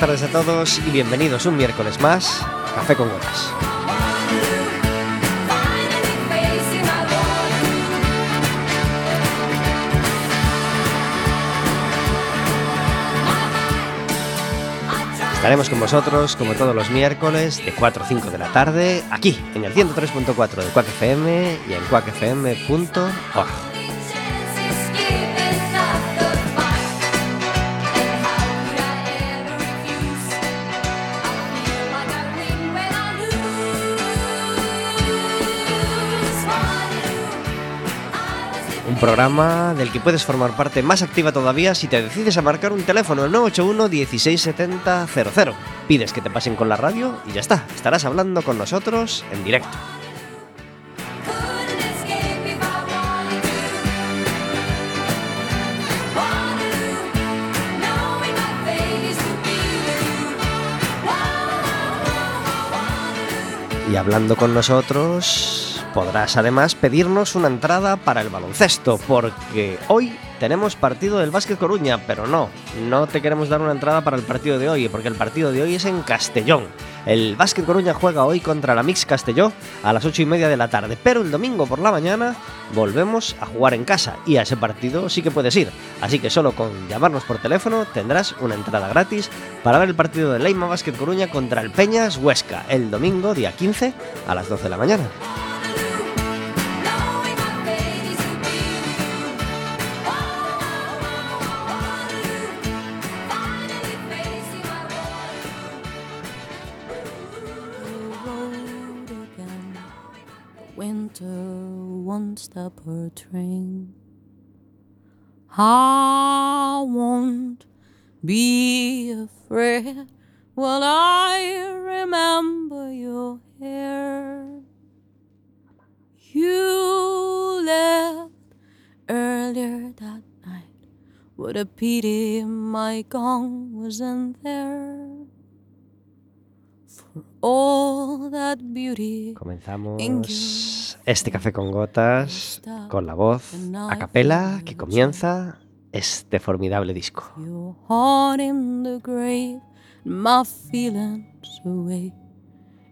Buenas tardes a todos y bienvenidos un miércoles más Café con Gotas. Estaremos con vosotros como todos los miércoles de 4 a 5 de la tarde aquí en el 103.4 de Quack FM y en quackfm.org. programa del que puedes formar parte más activa todavía si te decides a marcar un teléfono al 981 167000. Pides que te pasen con la radio y ya está, estarás hablando con nosotros en directo. Y hablando con nosotros, Podrás además pedirnos una entrada para el baloncesto, porque hoy tenemos partido del Básquet Coruña, pero no, no te queremos dar una entrada para el partido de hoy, porque el partido de hoy es en Castellón. El Básquet Coruña juega hoy contra la Mix Castelló a las 8 y media de la tarde, pero el domingo por la mañana volvemos a jugar en casa y a ese partido sí que puedes ir. Así que solo con llamarnos por teléfono tendrás una entrada gratis para ver el partido de Leima Básquet Coruña contra el Peñas Huesca el domingo día 15 a las 12 de la mañana. Stop her train. I won't be afraid while I remember your hair. You left earlier that night. What a pity my gong wasn't there. Comenzamos este café con gotas con la voz a capela que comienza este formidable disco.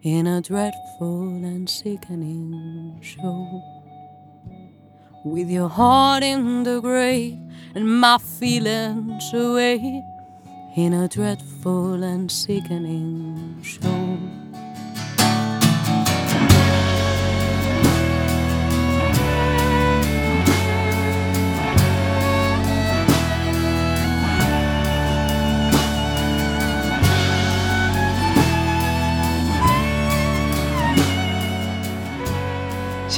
In a dreadful and sickening show. With your heart in the grave and my feelings away in a dreadful and sickening show.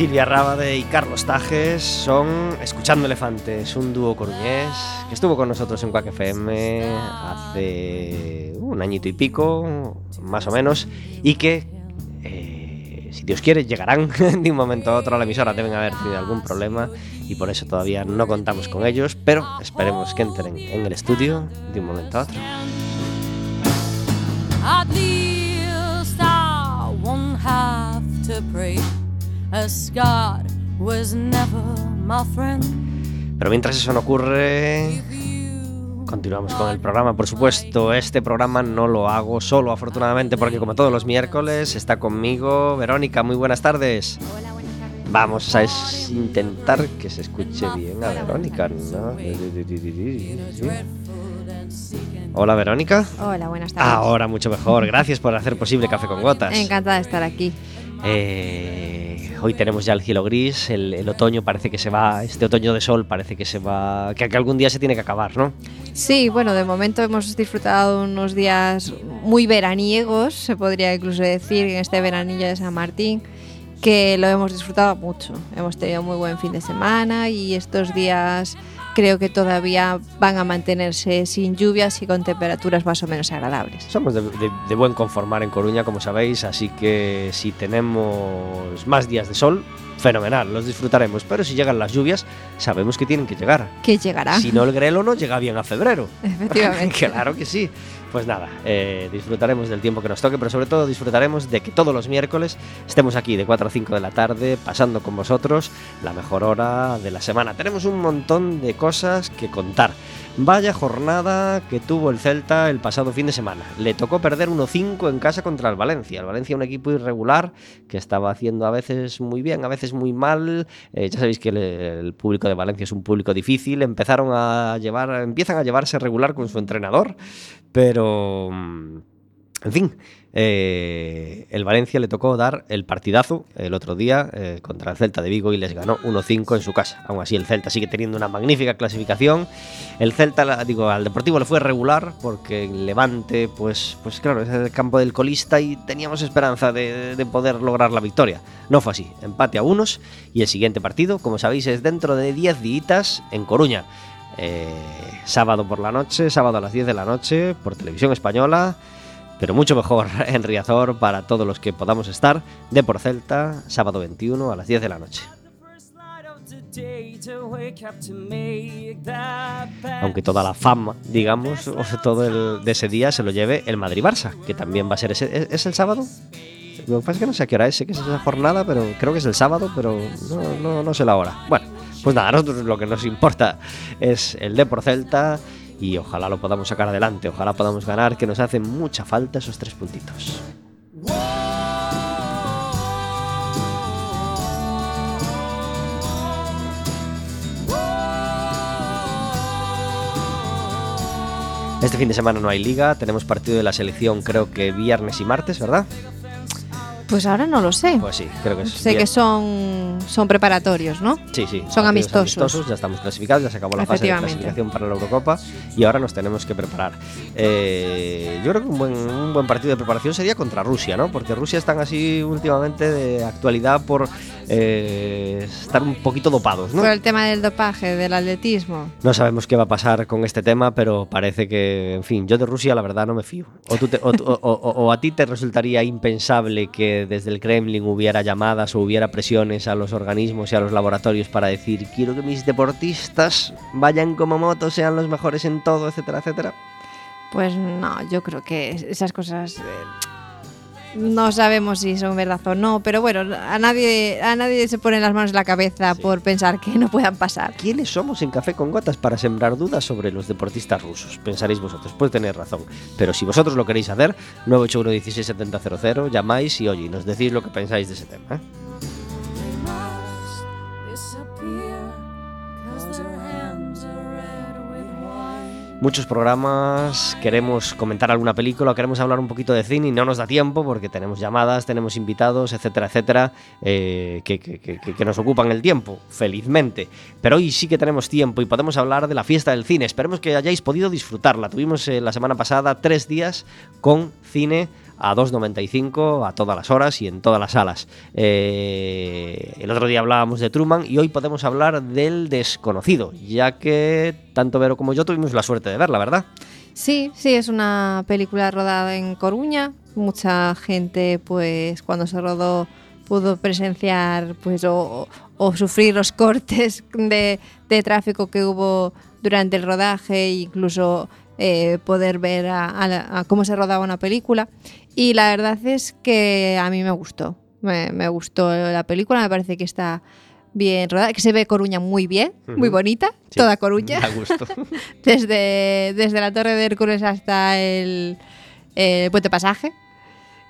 Silvia Rábade y Carlos Tajes son Escuchando Elefantes, un dúo coruñés que estuvo con nosotros en Quack FM hace un añito y pico, más o menos, y que, eh, si Dios quiere, llegarán de un momento a otro a la emisora. Deben haber tenido algún problema y por eso todavía no contamos con ellos, pero esperemos que entren en el estudio de un momento a otro. Pero mientras eso no ocurre, continuamos con el programa. Por supuesto, este programa no lo hago solo, afortunadamente, porque como todos los miércoles está conmigo Verónica. Muy buenas tardes. Hola, buenas tardes. Vamos a intentar que se escuche bien a Verónica, ¿no? Hola Verónica. Hola, buenas tardes. Ahora mucho mejor. Gracias por hacer posible Café con Gotas. Encantada de estar aquí. Eh, hoy tenemos ya el cielo gris, el, el, otoño parece que se va, este otoño de sol parece que se va, que, que, algún día se tiene que acabar, ¿no? Sí, bueno, de momento hemos disfrutado unos días muy veraniegos, se podría incluso decir, en este veranillo de San Martín, que lo hemos disfrutado mucho. Hemos tenido muy buen fin de semana y estos días creo que todavía van a mantenerse sin lluvias y con temperaturas más o menos agradables. Somos de, buen conformar en Coruña, como sabéis, así que si tenemos más días de sol, fenomenal, los disfrutaremos. Pero si llegan las lluvias, sabemos que tienen que llegar. Que llegará. Si no, el grelo no llega bien a febrero. Efectivamente. claro que sí. Pues nada, eh, disfrutaremos del tiempo que nos toque, pero sobre todo disfrutaremos de que todos los miércoles estemos aquí de 4 a 5 de la tarde, pasando con vosotros la mejor hora de la semana. Tenemos un montón de cosas que contar. Vaya jornada que tuvo el Celta el pasado fin de semana. Le tocó perder 1-5 en casa contra el Valencia. El Valencia un equipo irregular que estaba haciendo a veces muy bien, a veces muy mal. Eh, ya sabéis que el, el, público de Valencia es un público difícil. Empezaron a llevar, empiezan a llevarse regular con su entrenador, pero en fin, eh, el Valencia le tocó dar el partidazo el otro día eh, contra el Celta de Vigo y les ganó 1-5 en su casa. Aún así, el Celta sigue teniendo una magnífica clasificación. El Celta, digo, al Deportivo le fue regular porque Levante, pues, pues claro, es el campo del colista y teníamos esperanza de, de poder lograr la victoria. No fue así. Empate a unos y el siguiente partido, como sabéis, es dentro de 10 días en Coruña. Eh, sábado por la noche, sábado a las 10 de la noche, por televisión española pero mucho mejor en Riazor para todos los que podamos estar de por Celta, sábado 21 a las 10 de la noche. Aunque toda la fama, digamos, o todo el, de ese día se lo lleve el Madrid-Barça, que también va a ser ese. ¿Es, el sábado? Lo que pasa es que no sé a qué hora es, sé que es esa jornada, pero creo que es el sábado, pero no, no, no sé la hora. Bueno, pues nada, a nosotros lo que nos importa es el de por Celta y ojalá lo podamos sacar adelante, ojalá podamos ganar, que nos hacen mucha falta esos tres puntitos. Este fin de semana no hay liga, tenemos partido de la selección creo que viernes y martes, ¿verdad? Pues ahora no lo sé. Pues sí, creo que es. Sé bien. que son, son preparatorios, ¿no? Sí, sí. Son amistosos. amistosos. Ya estamos clasificados, ya se acabó la fase de clasificación para la Eurocopa y ahora nos tenemos que preparar. Eh, yo creo que un buen, un buen partido de preparación sería contra Rusia, ¿no? Porque Rusia están así últimamente de actualidad por eh, estar un poquito dopados, ¿no? Por el tema del dopaje, del atletismo. No sabemos qué va a pasar con este tema, pero parece que, en fin, yo de Rusia la verdad no me fío. O, tú te, o, o, o a ti te resultaría impensable que desde el Kremlin hubiera llamadas o hubiera presiones a los organismos y a los laboratorios para decir quiero que mis deportistas vayan como moto, sean los mejores en todo, etcétera, etcétera? Pues no, yo creo que esas cosas eh, no sabemos si son verdad o no, pero bueno, a nadie, a nadie se pone las manos en la cabeza sí. por pensar que no puedan pasar. ¿Quiénes somos en Café con Gotas para sembrar dudas sobre los deportistas rusos? Pensaréis vosotros, pues tener razón. Pero si vosotros lo queréis hacer, 981 llamáis y oye, nos decís lo que pensáis de ese tema. ¿eh? Muchos programas, queremos comentar alguna película, queremos hablar un poquito de cine y no nos da tiempo porque tenemos llamadas, tenemos invitados, etcétera, etcétera, eh, que, que, que, que, nos ocupan el tiempo, felizmente. Pero hoy sí que tenemos tiempo y podemos hablar de la fiesta del cine. Esperemos que hayáis podido disfrutarla. Tuvimos eh, la semana pasada tres días con cine a 2.95 a todas las horas y en todas las salas. Eh, el otro día hablábamos de Truman y hoy podemos hablar del desconocido, ya que tanto Vero como yo tuvimos la suerte de verla, ¿verdad? Sí, sí, es una película rodada en Coruña. Mucha gente, pues, cuando se rodó pudo presenciar pues o, sufrir los cortes de, tráfico que hubo durante el rodaje incluso eh, poder ver a, cómo se rodaba una película. Y la verdad es que a mí me gustó. Me, me, gustó la película, me parece que está bien rodada, que se ve Coruña muy bien, uh -huh. muy bonita, sí, toda Coruña. Me gusto. desde, desde la Torre de Hércules hasta el, el Puente Pasaje.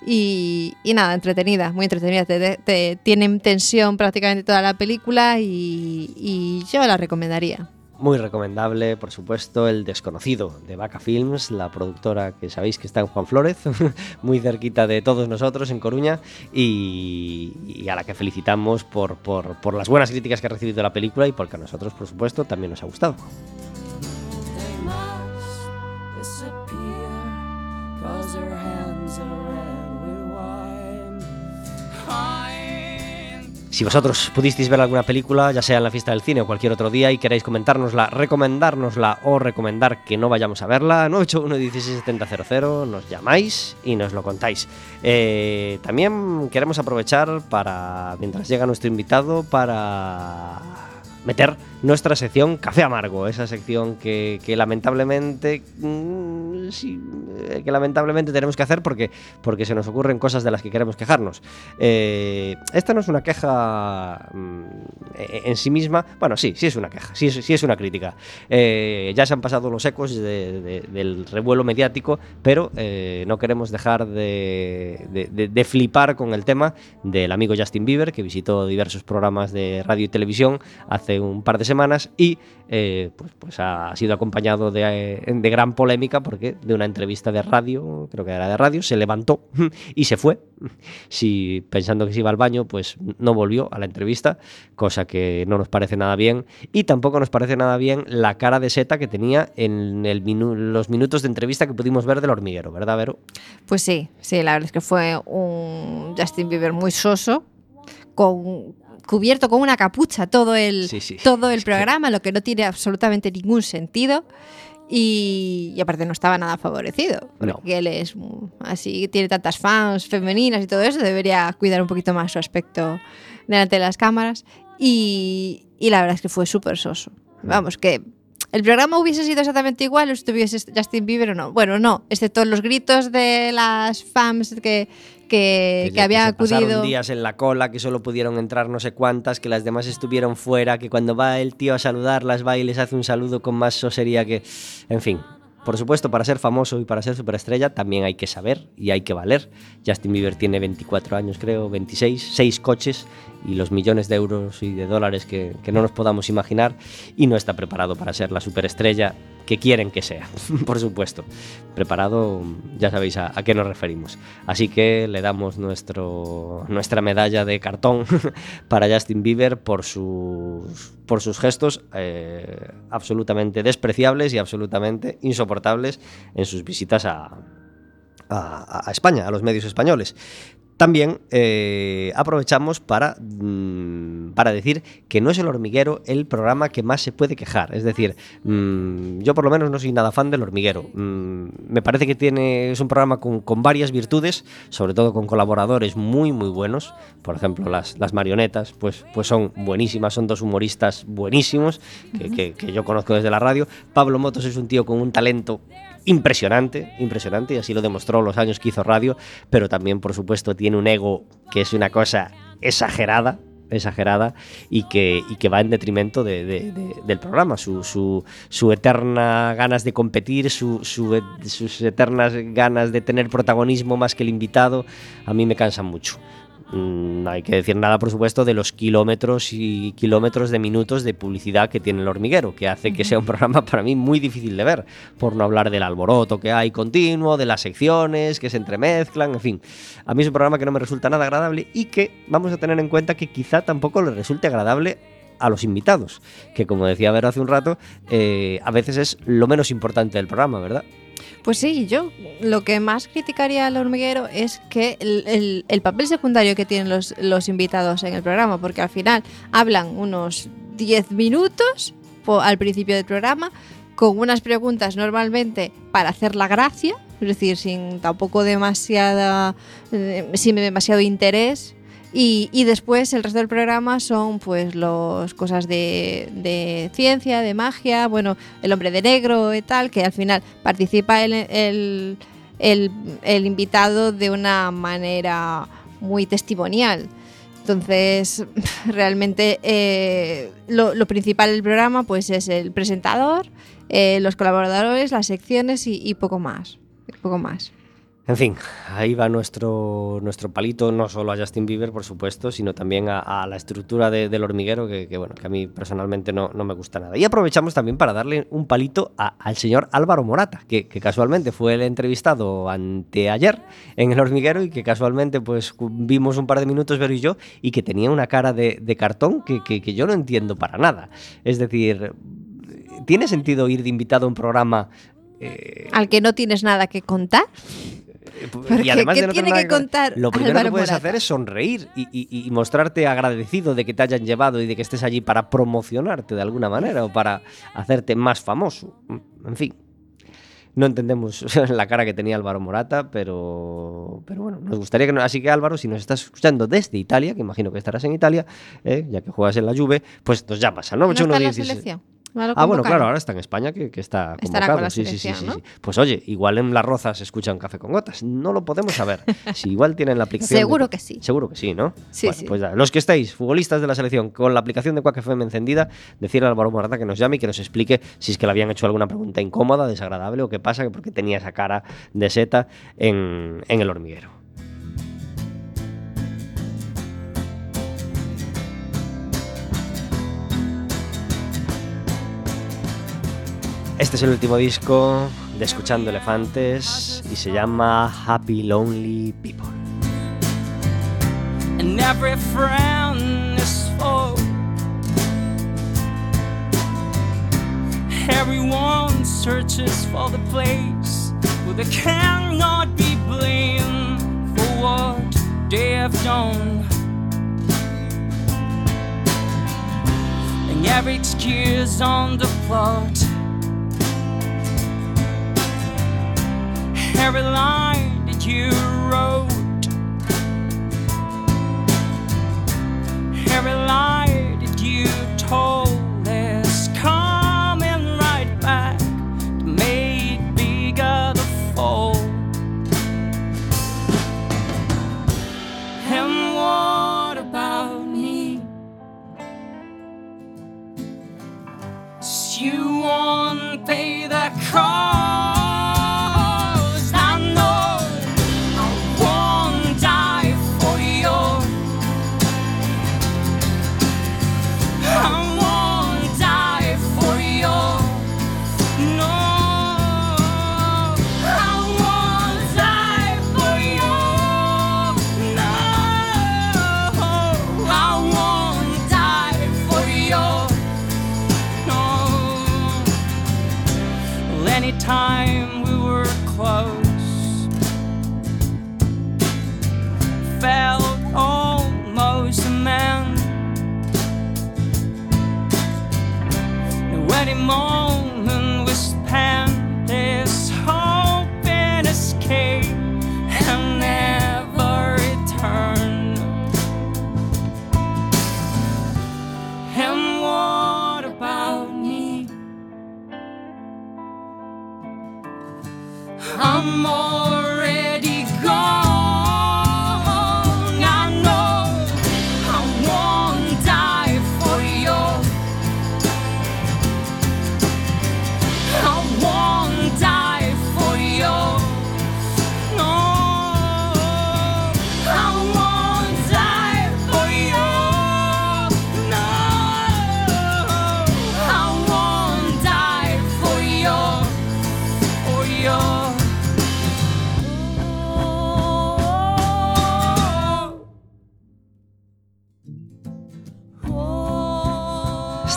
Y, y, nada, entretenida, muy entretenida. Te, te, tienen tensión prácticamente toda la película y, y yo la recomendaría. Muy recomendable, por supuesto, El Desconocido de Vaca Films, la productora que sabéis que está en Juan Flórez, muy cerquita de todos nosotros en Coruña, y, a la que felicitamos por, por las buenas críticas que ha recibido la película y porque a nosotros, por supuesto, también nos ha gustado. Si vosotros pudisteis ver alguna película, ya sea en la fiesta del cine o cualquier otro día, y queréis comentárnosla, recomendárnosla o recomendar que no vayamos a verla, 981 nos llamáis y nos lo contáis. Eh, también queremos aprovechar para, mientras llega nuestro invitado, para meter nuestra sección Café Amargo, esa sección que, lamentablemente mm, eh, que lamentablemente tenemos que hacer porque, porque se nos ocurren cosas de las que queremos quejarnos. Eh, esta no es una queja mm, e-, en sí misma, bueno, sí, sí es una queja, sí, sí es una crítica. Eh, ya se han pasado los ecos del revuelo mediático, pero no queremos dejar de, de flipar con el tema del amigo Justin Bieber, que visitó diversos programas de radio y televisión hace un par de semanas y eh, pues, pues, ha sido acompañado de, de, gran polémica porque de una entrevista de radio, creo que era de radio, se levantó y se fue. Si pensando que se iba al baño, pues no volvió a la entrevista, cosa que no nos parece nada bien. Y tampoco nos parece nada bien la cara de seta que tenía en los minutos de entrevista que pudimos ver del hormiguero, ¿verdad, Vero? Pues sí, sí, la verdad es que fue un Justin Bieber muy soso, con, cubierto con una capucha todo el, Todo el programa, lo que no tiene absolutamente ningún sentido. Y, aparte no estaba nada favorecido, porque él es así, tiene tantas fans femeninas y todo eso, debería cuidar un poquito más su aspecto delante de las cámaras. Y, y la verdad es que fue súper soso. Vamos, que el programa hubiese sido exactamente igual o estuviese Justin Bieber o no. Bueno, no, excepto los gritos de las fans que, que, que, había que acudido. días en la cola, que solo pudieron entrar no sé cuántas, que las demás estuvieron fuera, que cuando va el tío a saludarlas va y les hace un saludo con más sosería que. En fin, por supuesto, para ser famoso y para ser superestrella también hay que saber y hay que valer. Justin Bieber tiene 24 años, creo, 26, 6 coches y los millones de euros y de dólares que, que no nos podamos imaginar y no está preparado para ser la superestrella que quieren que sea, por supuesto. Preparado, ya sabéis a, qué nos referimos. Así que le damos nuestro, nuestra medalla de cartón para Justin Bieber por sus, por sus gestos eh, absolutamente despreciables y absolutamente insoportables en sus visitas a, a, España, a los medios españoles. También eh, aprovechamos para, mm, para decir que no es el hormiguero el programa que más se puede quejar. Es decir, mm, yo por lo menos no soy nada fan del hormiguero. Mm, me parece que tiene, es un programa con, varias virtudes, sobre todo con colaboradores muy, muy buenos. Por ejemplo, las, las marionetas, pues, pues son buenísimas, son dos humoristas buenísimos que, que yo conozco desde la radio. Pablo Motos es un tío con un talento impresionante, impresionante, y así lo demostró los años que hizo radio, pero también, por supuesto, tiene un ego que es una cosa exagerada, exagerada y que, va en detrimento del programa. Su, eterna ganas de competir, su, sus eternas ganas de tener protagonismo más que el invitado, a mí me cansan mucho. Mm, no hay que decir nada, por supuesto, de los kilómetros y kilómetros de minutos de publicidad que tiene el hormiguero, que hace que sea un programa para mí muy difícil de ver, por no hablar del alboroto que hay continuo, de las secciones que se entremezclan, en fin. A mí es un programa que no me resulta nada agradable y que vamos a tener en cuenta que quizá tampoco le resulte agradable a los invitados, que como decía Vero hace un rato, eh, a veces es lo menos importante del programa, ¿verdad? Pues sí, yo. Lo que más criticaría al hormiguero es que el, papel secundario que tienen los, los, invitados en el programa, porque al final hablan unos 10 minutos al principio del programa con unas preguntas normalmente para hacer la gracia, es decir, sin tampoco demasiada, eh, sin demasiado interés y, después el resto del programa son pues los cosas de, ciencia, de magia, bueno, el hombre de negro y tal, que al final participa el, el, invitado de una manera muy testimonial. Entonces, realmente eh, lo, principal del programa pues es el presentador, eh, los colaboradores, las secciones y, y poco más. Poco más. En fin, ahí va nuestro, nuestro palito, no solo a Justin Bieber, por supuesto, sino también a, la estructura del hormiguero, que, bueno, que a mí personalmente no, no, me gusta nada. Y aprovechamos también para darle un palito al señor Álvaro Morata, que, casualmente fue el entrevistado anteayer en el hormiguero y que casualmente pues vimos un par de minutos, Vero y yo, y que tenía una cara de, de cartón que, que yo no entiendo para nada. Es decir, ¿tiene sentido ir de invitado a un programa eh, al que no tienes nada que contar? Y además de no tiene que contar lo primero que puedes hacer es sonreír y, mostrarte agradecido de que te hayan llevado y de que estés allí para promocionarte de alguna manera o para hacerte más famoso. En fin. No entendemos la cara que tenía Álvaro Morata, pero, pero bueno, nos gustaría que... así que Álvaro, si nos estás escuchando desde Italia, que imagino que estarás en Italia, eh, ya que juegas en la Juve, pues nos llamas al 981 ah, bueno, claro, ahora está en España, que, está convocado. sí, sí, sí, Pues oye, igual en Las Rozas se escucha un café con gotas. No lo podemos saber. si igual tienen la aplicación. Seguro que sí. Seguro que sí, ¿no? Sí, sí. Pues los que estáis, futbolistas de la selección, con la aplicación de Quack FM encendida, decirle al Álvaro Morata que nos llame y que nos explique si es que le habían hecho alguna pregunta incómoda, desagradable o qué pasa, porque tenía esa cara de seta en el hormiguero. Este es el último disco de Escuchando Elefantes y se llama Happy Lonely People. And every frown is full. Everyone searches for the place where they cannot be blamed for what they have done. And every excuse on the plot. Every line that you wrote, every lie that you told. anymore.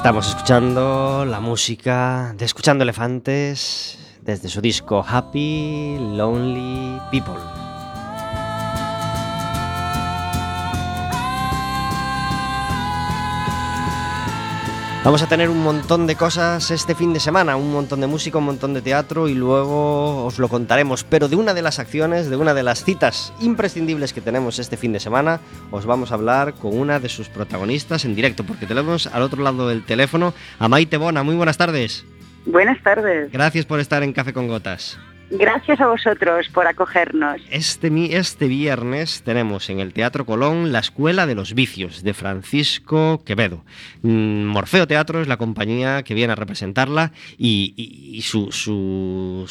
Estamos escuchando la música de Escuchando Elefantes desde su disco Happy Lonely People. Vamos a tener un montón de cosas este fin de semana, un montón de música, un montón de teatro y luego os lo contaremos. Pero de una de las acciones, de una de las citas imprescindibles que tenemos este fin de semana, os vamos a hablar con una de sus protagonistas en directo, porque tenemos al otro lado del teléfono a Maite Bona. Muy buenas tardes. Buenas tardes. Gracias por estar en Café con Gotas. Gracias a vosotros por acogernos. Este, este viernes tenemos en el Teatro Colón La Escuela de los Vicios de Francisco Quevedo. Mm, Morfeo Teatro es la compañía que viene a representarla y, su, su,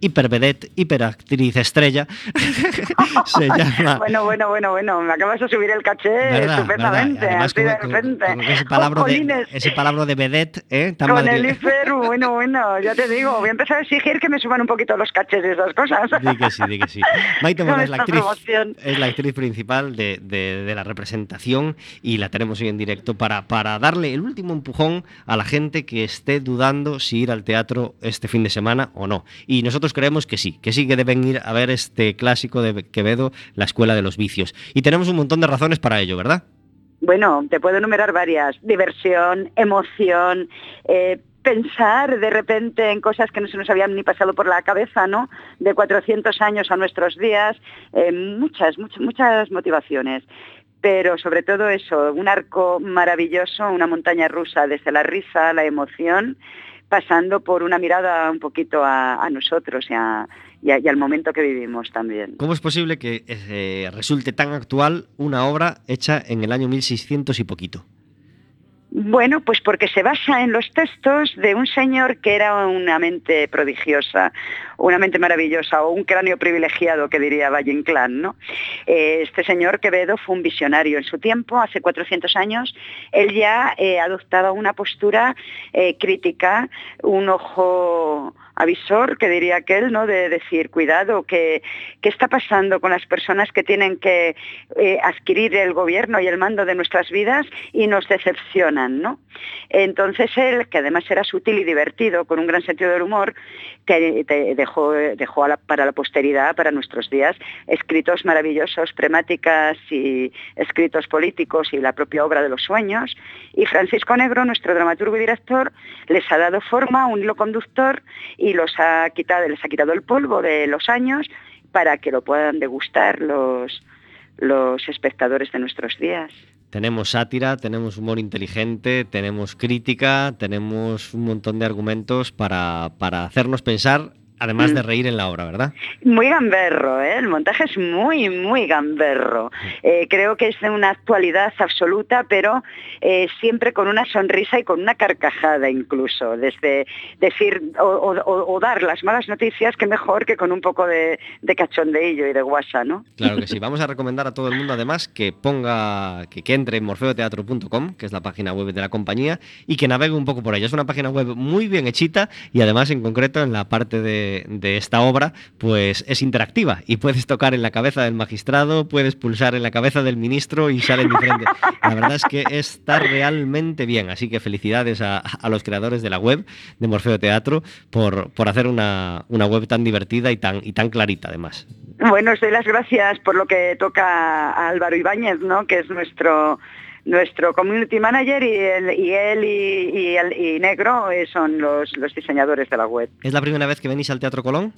hipervedette, hiperactriz estrella. se llama. Bueno, bueno, bueno, bueno, me acabas de subir el caché ¿Verdad? estupendamente, ¿verdad? Además, así de repente. ese palabra de, ese palabra de vedette, ¿eh? Tan Con el IFERU, bueno, bueno, ya te digo, voy a empezar a exigir que me suban un poquito los cachés y esas cosas. Di que sí, di que sí. Maite Mora es la actriz, promoción. es la actriz principal de, de- de la representación y la tenemos hoy en directo para, para darle el último empujón a la gente que esté dudando si ir al teatro este fin de semana o no. Y nosotros creemos que sí, que sí que deben ir a ver este clásico de Quevedo, La Escuela de los Vicios. Y tenemos un montón de razones para ello, ¿verdad? Bueno, te puedo enumerar varias. Diversión, emoción, eh, pensar de repente en cosas que no se nos habían ni pasado por la cabeza, ¿no? De 400 años a nuestros días, eh, muchas, muchas, muchas motivaciones. Pero sobre todo eso, un arco maravilloso, una montaña rusa desde la risa, la emoción, pasando por una mirada un poquito a, a nosotros y, a- y a- y al momento que vivimos también. ¿Cómo es posible que eh, resulte tan actual una obra hecha en el año 1600 y poquito? Bueno, pues porque se basa en los textos de un señor que era una mente prodigiosa, una mente maravillosa o un cráneo privilegiado que diría Valle Inclán, ¿no? Eh, Este señor Quevedo fue un visionario en su tiempo, hace 400 años, él ya eh, adoptaba una postura eh, crítica, un ojo avisor, que diría aquel, ¿no? De decir, cuidado, que qué está pasando con las personas que tienen que adquirir el gobierno y el mando de nuestras vidas y nos decepcionan, ¿no? Entonces él, que además era sutil y divertido, con un gran sentido del humor, te- te dejó, dejó para la posteridad, para nuestros días, escritos maravillosos, premáticas y escritos políticos y la propia obra de los sueños. Y Francisco Negro, nuestro dramaturgo y director, les ha dado forma, un hilo conductor y los ha quitado, les ha quitado el polvo de los años para que lo puedan degustar los, los espectadores de nuestros días. Tenemos sátira, tenemos humor inteligente, tenemos crítica, tenemos un montón de argumentos para, para hacernos pensar, además Mm. de reír en la obra, ¿verdad? Muy gamberro, ¿eh? el montaje es muy, muy gamberro. Eh, creo que es de una actualidad absoluta, pero eh, siempre con una sonrisa y con una carcajada incluso. Desde decir o, o- o- o dar las malas noticias, que mejor que con un poco de, de cachondeillo y de guasa, ¿no? Claro que sí. Vamos a recomendar a todo el mundo además que ponga, que, que entre en morfeoteatro.com, que es la página web de la compañía, y que navegue un poco por ella. Es una página web muy bien hechita y además en concreto en la parte de, de esta obra, pues es interactiva y puedes tocar en la cabeza del magistrado, puedes pulsar en la cabeza del ministro y salen diferentes. La verdad es que está realmente bien, así que felicidades a, a los creadores de la web de Morfeo Teatro por, por hacer una, una web tan divertida y tan, y tan clarita además. Bueno, os doy las gracias por lo que toca a Álvaro Ibáñez, ¿no? que es nuestro nuestro community manager y él y, él y, y el- y Negro eh, son los, los diseñadores de la web. ¿Es la primera vez que venís al Teatro Colón?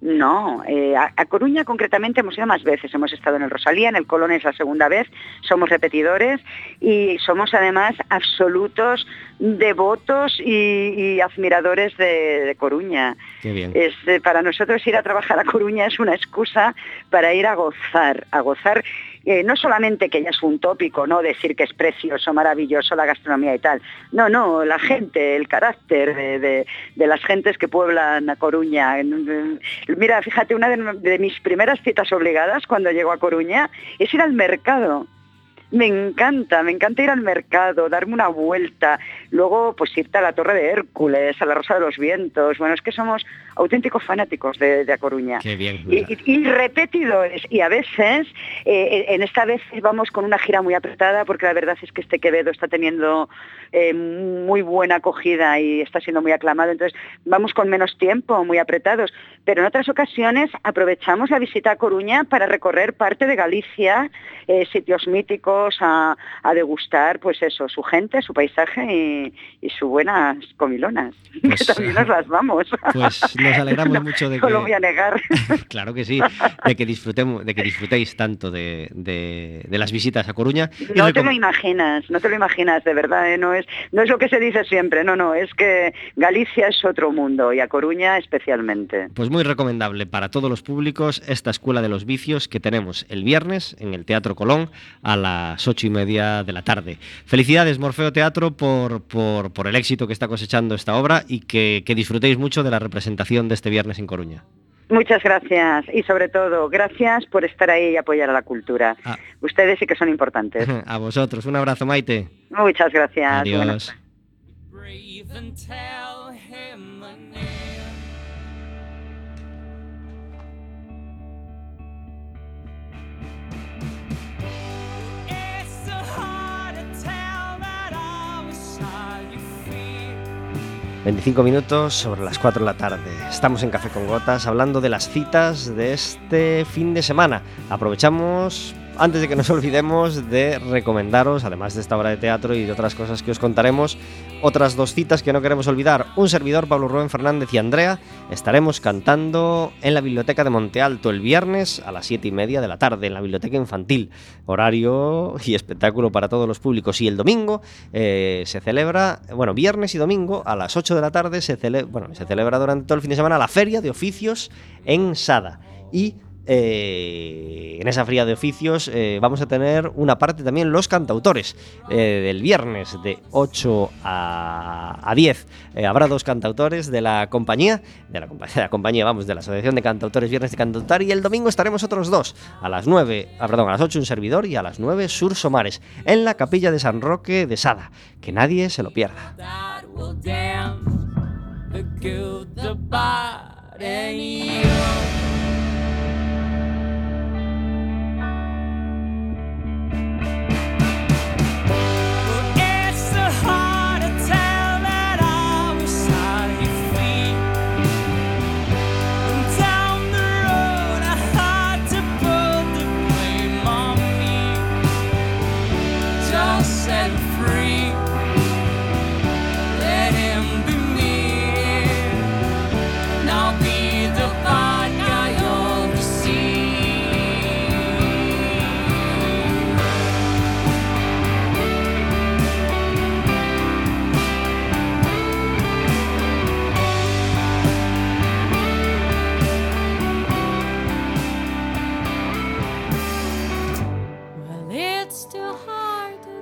No, eh, a, a Coruña concretamente hemos ido más veces. Hemos estado en el Rosalía, en el Colón es la segunda vez, somos repetidores y somos además absolutos devotos y, y admiradores de, de Coruña. Qué bien. Es, eh, para nosotros ir a trabajar a Coruña es una excusa para ir a gozar, a gozar eh, no solamente que ya es un tópico, ¿no? Decir que es precioso, maravilloso la gastronomía y tal. No, no, la gente, el carácter de, de- de las gentes que pueblan a Coruña. Mira, fíjate, una de, de mis primeras citas obligadas cuando llego a Coruña es ir al mercado. Me encanta, me encanta ir al mercado, darme una vuelta, luego pues irte a la Torre de Hércules, a la Rosa de los Vientos. Bueno, es que somos auténticos fanáticos de, de A Coruña. Qué bien. Y, y- y repetidores. Y a veces, eh, en esta vez vamos con una gira muy apretada porque la verdad es que este Quevedo está teniendo eh, muy buena acogida y está siendo muy aclamado. Entonces vamos con menos tiempo, muy apretados. Pero en otras ocasiones aprovechamos la visita a Coruña para recorrer parte de Galicia, eh, sitios míticos, a, a degustar, pues eso, su gente, su paisaje y, y sus buenas comilonas. Pues, que también nos las vamos. Pues nos alegramos No, mucho de no lo voy que, a negar. claro que sí, de que disfrutemos, de que disfrutéis tanto de, de- de las visitas a Coruña. Y No te lo imaginas, no te lo imaginas, de verdad, ¿eh? no, es, no es lo que se dice siempre, no, no, es que Galicia es otro mundo y a Coruña especialmente. Pues muy recomendable para todos los públicos esta Escuela de los Vicios que tenemos el viernes en el Teatro Colón a las ocho y media de la tarde. Felicidades Morfeo Teatro por, por, por el éxito que está cosechando esta obra y que, que disfrutéis mucho de la representación de este viernes en Coruña. Muchas gracias y sobre todo gracias por estar ahí y apoyar a la cultura. Ah. Ustedes sí que son importantes. A vosotros, un abrazo, Maite. Muchas gracias. Adiós. 25 minutos sobre las 4 de la tarde. Estamos en Café con Gotas hablando de las citas de este fin de semana. Aprovechamos, antes de que nos olvidemos, de recomendaros, además de esta obra de teatro y de otras cosas que os contaremos, otras dos citas que no queremos olvidar. Un servidor, Pablo Rubén Fernández y Andrea, estaremos cantando en la Biblioteca de Monte Alto el viernes a las 7 y media de la tarde, en la Biblioteca Infantil. Horario y espectáculo para todos los públicos. Y el domingo eh, se celebra, bueno, viernes y domingo a las 8 de la tarde se, cele- bueno, se celebra durante todo el fin de semana la Feria de Oficios en Sada. Y eh, en esa feria de oficios eh, vamos a tener una parte también los cantautores. Eh, del viernes de 8 a, a 10 eh, habrá dos cantautores de la compañía, de la, compa- de la compañía, vamos, de la Asociación de Cantautores Viernes de Cantautar y el domingo estaremos otros dos, a las 9, ah, perdón, a las 8 un servidor y a las 9 Sur Somares, en la capilla de San Roque de Sada. Que nadie se lo pierda.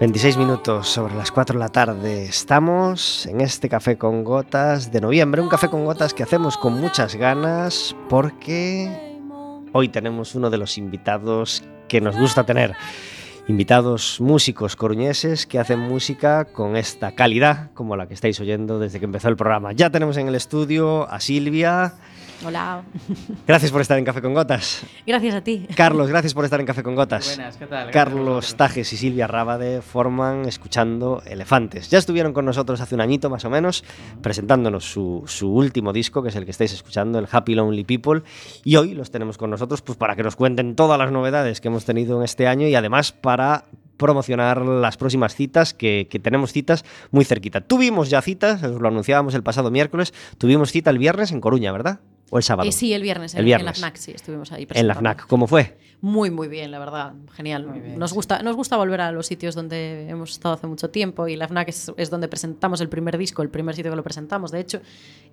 26 minutos sobre las 4 de la tarde. Estamos en este café con gotas de noviembre, un café con gotas que hacemos con muchas ganas porque hoy tenemos uno de los invitados que nos gusta tener. Invitados músicos coruñeses que hacen música con esta calidad como la que estáis oyendo desde que empezó el programa. Ya tenemos en el estudio a Silvia. Hola, Gracias por estar en Café con Gotas. gracias a ti. Carlos, gracias por estar en Café con Gotas. Buenas, ¿qué tal? Carlos. Tajes y Silvia Rábade forman Escuchando Elefantes. Ya estuvieron con nosotros hace un añito más o menos, presentándonos su, su último disco, que es el que estáis escuchando, el Happy Lonely People. Y hoy los tenemos con nosotros pues, para que nos cuenten todas las novedades que hemos tenido en este año y además para promocionar las próximas citas, que, que tenemos citas muy cerquita. Tuvimos ya citas, os lo anunciábamos el pasado miércoles, tuvimos cita el viernes en Coruña, ¿verdad? ¿O el sábado? Eh, sí, el viernes, El en, viernes. en la FNAC, sí, estuvimos ahí. en la. FNAC. ¿Cómo fue? Muy, muy bien, la verdad. Genial. Muy bien, nos, sí. gusta, nos gusta volver a los sitios donde hemos estado hace mucho tiempo y la FNAC es, es donde presentamos el primer disco, el primer sitio que lo presentamos, de hecho.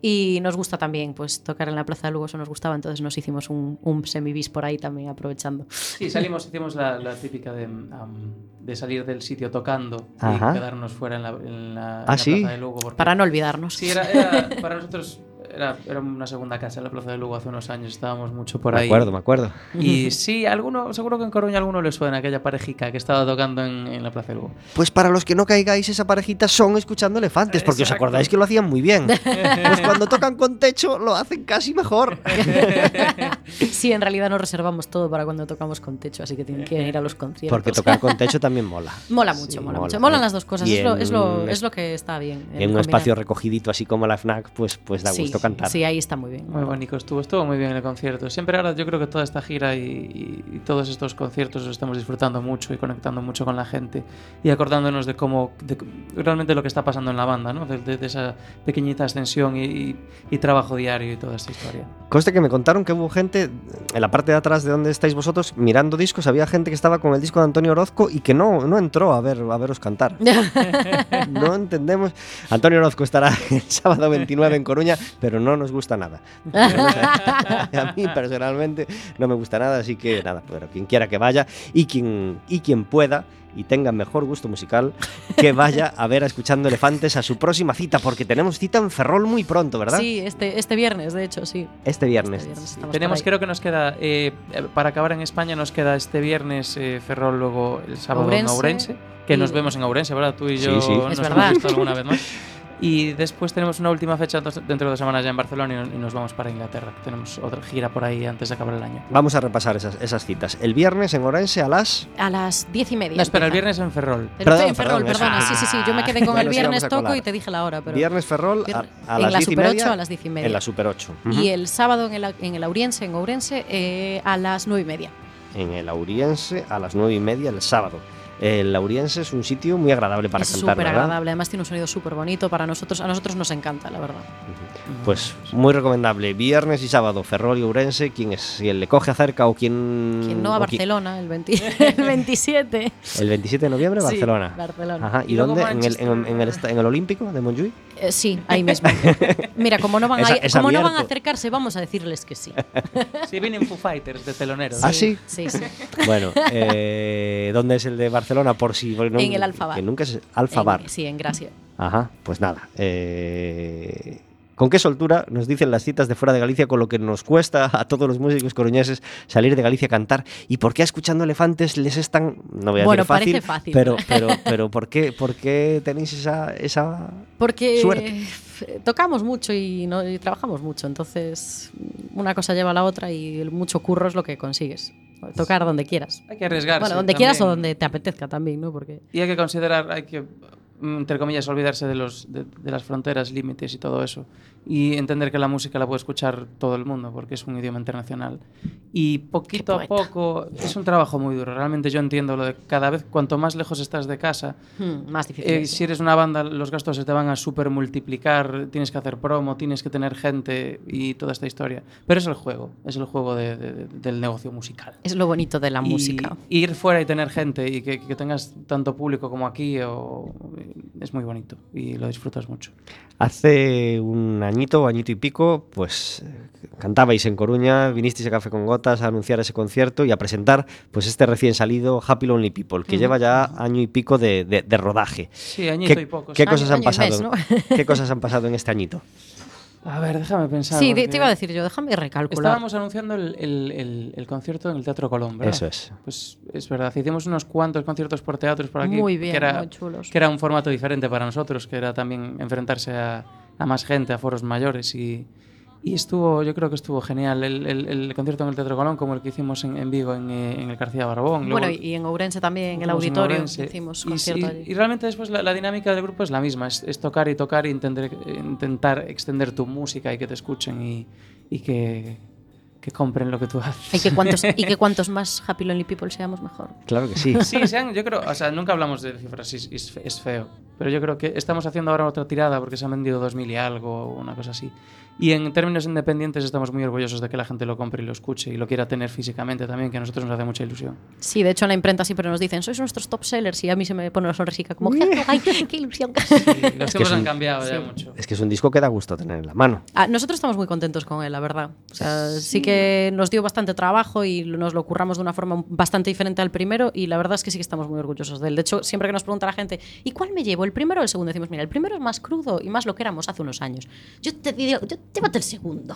Y nos gusta también pues tocar en la Plaza de Lugo, eso nos gustaba, entonces nos hicimos un, un semi-bis por ahí también aprovechando. Sí, salimos, hicimos la, la típica de, am, de salir del sitio tocando Ajá. y quedarnos fuera en la, en la, en Ah, la ¿sí? Plaza de Lugo. porque- Para no olvidarnos. Sí, era, era- para nosotros era, era una segunda casa en la Plaza de Lugo hace unos años, estábamos mucho por me ahí. acuerdo, me acuerdo. Y sí, alguno, seguro que en Coruña a alguno le suena aquella parejica que estaba tocando en, en la Plaza de Lugo. Pues para los que no caigáis esa parejita son escuchando elefantes, porque os acordáis que lo hacían muy bien. Pues cuando tocan con techo lo hacen casi mejor. Sí, en realidad nos reservamos todo para cuando tocamos con techo, así que tienen que ir a los conciertos. Porque tocar con techo también mola. Mola mucho, Sí, mola, mola, mucho. Molan las dos cosas, es lo, es, lo, es lo que está bien. En un combinar. espacio recogidito así como la FNAC, pues, pues da Sí, gusto cantar. Sí, ahí está muy bien. Muy bonito estuvo, estuvo muy bien el concierto. Siempre ahora yo creo que toda esta gira y, y- y todos estos conciertos los estamos disfrutando mucho y conectando mucho con la gente y acordándonos de cómo, de realmente lo que está pasando en la banda, ¿no? De, de- de esa pequeñita ascensión y, y- y trabajo diario y toda esta historia. Conste que me contaron que hubo gente en la parte de atrás de donde estáis vosotros mirando discos, había gente que estaba con el disco de Antonio Orozco y que no, no entró a, ver, a veros cantar. No entendemos. Antonio Orozco estará el sábado 29 en Coruña, pero pero no nos gusta nada. a mí personalmente no me gusta nada, así que nada, pero quien quiera que vaya y quien, y quien pueda y tenga mejor gusto musical, que vaya a ver a Escuchando Elefantes a su próxima cita, porque tenemos cita en Ferrol muy pronto, ¿verdad? Sí, este, este viernes, de hecho, sí. Este viernes. Este viernes estamos Tenemos, creo que nos queda, eh, para acabar en España, nos queda este viernes eh, Ferrol, luego el sábado Ourense, en Ourense, que y- nos vemos en Ourense, ¿verdad? Tú y Sí, yo sí. nos Es hemos verdad. visto alguna vez más. Y después tenemos una última fecha dentro de dos semanas ya en Barcelona y nos, y vamos para Inglaterra. Tenemos otra gira por ahí antes de acabar el año. Vamos a repasar esas, esas citas. El viernes en Orense a las... A las diez y media. No, espera, el viernes en Ferrol. El- Perdón, en Ferrol, perdón, perdona. Sí, sí, sí. Yo me quedé con Ya el viernes toco y te dije la hora. Pero Viernes Ferrol a, a en las la 10 y Super media. 8 a las 10 y media. En la Super 8. Y el sábado en el, en el Auriense, en Ourense, eh, a las nueve y media. En el Auriense a las 9 y media el sábado. El Auriense es un sitio muy agradable para es cantar, súper agradable. Además tiene un sonido súper bonito para nosotros. A nosotros nos encanta, la verdad. Pues muy recomendable. Viernes y sábado, Ferrol y Ourense. Quien, es, si le coge cerca o quien... Quien no a quien- Barcelona el, 20 el 27. El 27 de noviembre, Sí, Barcelona. Barcelona. Ajá. ¿Y, dónde? ¿En el, en, el, en el Olímpico de Montjuic? Eh, sí, ahí mismo. Mira, como no van, Es a- a, es como no van a acercarse, vamos a decirles que sí. Sí, vienen Foo Fighters de teloneros. ¿Ah, sí? Sí, sí. Bueno, eh, ¿dónde es el de Barcelona? Por si. no- En el Alfa Bar. Que nunca es Alfa Bar. En- sí, en Gracia. Ajá, pues nada. eh, ¿Con qué soltura nos dicen las citas de fuera de Galicia con lo que nos cuesta a todos los músicos coruñeses salir de Galicia a cantar? ¿Y por qué escuchando elefantes les es tan, no voy a Bueno, decir fácil, parece fácil. pero, pero, pero ¿por, qué, ¿por qué tenéis esa, esa Porque Suerte. tocamos mucho y, no- y trabajamos mucho, entonces una cosa lleva a la otra y el mucho curro es lo que consigues. Tocar donde quieras. Hay que arriesgarse. Bueno, donde quieras o donde te apetezca también, ¿no? Porque Y hay que considerar, hay que, mm, entre comillas, olvidarse de, los, de, de las fronteras, límites y todo eso. Y entender que la música la puede escuchar todo el mundo, porque es un idioma internacional. Y poquito a poco, es un trabajo muy duro. Realmente yo entiendo lo de cada vez, cuanto más lejos estás de casa, hmm, más difícil. eh, si eres una banda, los gastos se te van a super multiplicar, tienes que hacer promo, tienes que tener gente y toda esta historia. Pero es el juego, es el juego de- de- de- del negocio musical. Es lo bonito de la Y música. Ir fuera y tener gente y que, que tengas tanto público como aquí o, es muy bonito y lo disfrutas mucho. Hace un añito añito y pico, pues cantabais en Coruña, vinisteis a Café con Gotas a anunciar ese concierto y a presentar pues este recién salido Happy Lonely People, que lleva ya año y pico de, de- de rodaje. Sí, añito ¿Qué, y poco. qué cosas Año- han pasado? mes, ¿Qué cosas han pasado en este añito? A ver, déjame pensar. Sí, te iba a decir yo, déjame recalcular. Estábamos anunciando el, el- el- el concierto en el Teatro Colón, ¿verdad? Eso es. Pues es verdad, hicimos unos cuantos conciertos por teatros por aquí. Muy bien, que era, muy chulos. Que era un formato diferente para nosotros, que era también enfrentarse a, a más gente, a foros mayores y, y estuvo, yo creo que estuvo genial el, el, el, concierto en el Teatro Colón como el que hicimos en, en Vigo, en, eh, en, el García Barbón. Luego, bueno, y en Ourense también, en el auditorio en hicimos concierto y, allí. Y, y realmente después la, la, dinámica del grupo es la misma, es, es tocar y tocar e intentar, eh, intentar extender tu música y que te escuchen y, y que que compren lo que tú haces. Y que, cuantos, y que cuantos más Happy Lonely People seamos, mejor. Claro que sí. Sí, sean, yo creo, o sea, nunca hablamos de cifras, es, es, feo, pero yo creo que estamos haciendo ahora otra tirada porque se han vendido 2.000 y algo, una cosa así. Y en términos independientes estamos muy orgullosos de que la gente lo compre y lo escuche y lo quiera tener físicamente también, que a nosotros nos hace mucha ilusión. Sí, de hecho en la imprenta siempre nos dicen, sois nuestros top sellers y a mí se me pone una sonrisica como, ¡ay, qué ilusión! Y los que tiempos han cambiado ya Sí. mucho. Es que es un disco que da gusto tener en la mano. Ah, nosotros estamos muy contentos con él, la verdad. O sea, sí. que nos dio bastante trabajo y nos lo curramos de una forma bastante diferente al primero y la verdad es que sí que estamos muy orgullosos de él. De hecho, siempre que nos pregunta la gente, ¿y cuál me llevo? ¿El primero o el segundo? Decimos, mira, el primero es más crudo y más lo que éramos hace unos años. Yo te digo, yo, llévate el segundo.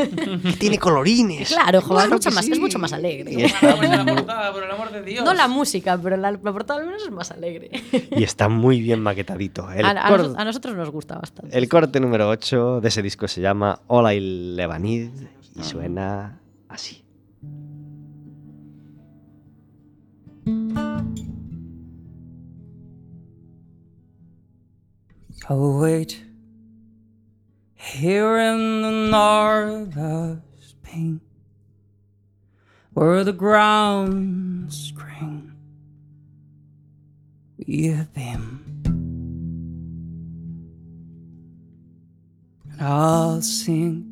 Tiene colorines. Claro, joder, Claro es, mucho más, sí. es mucho más alegre. Y, la portada, por el amor de Dios. No la música, pero la, la portada al menos es más alegre. y está muy bien maquetadito. El, a, a cor- nos- a nosotros nos gusta bastante. el corte número 8 de ese disco se llama Hola y Levanid y suena así. I'll wait here in the north of Spain, where the ground's green. We have been. And I'll sing,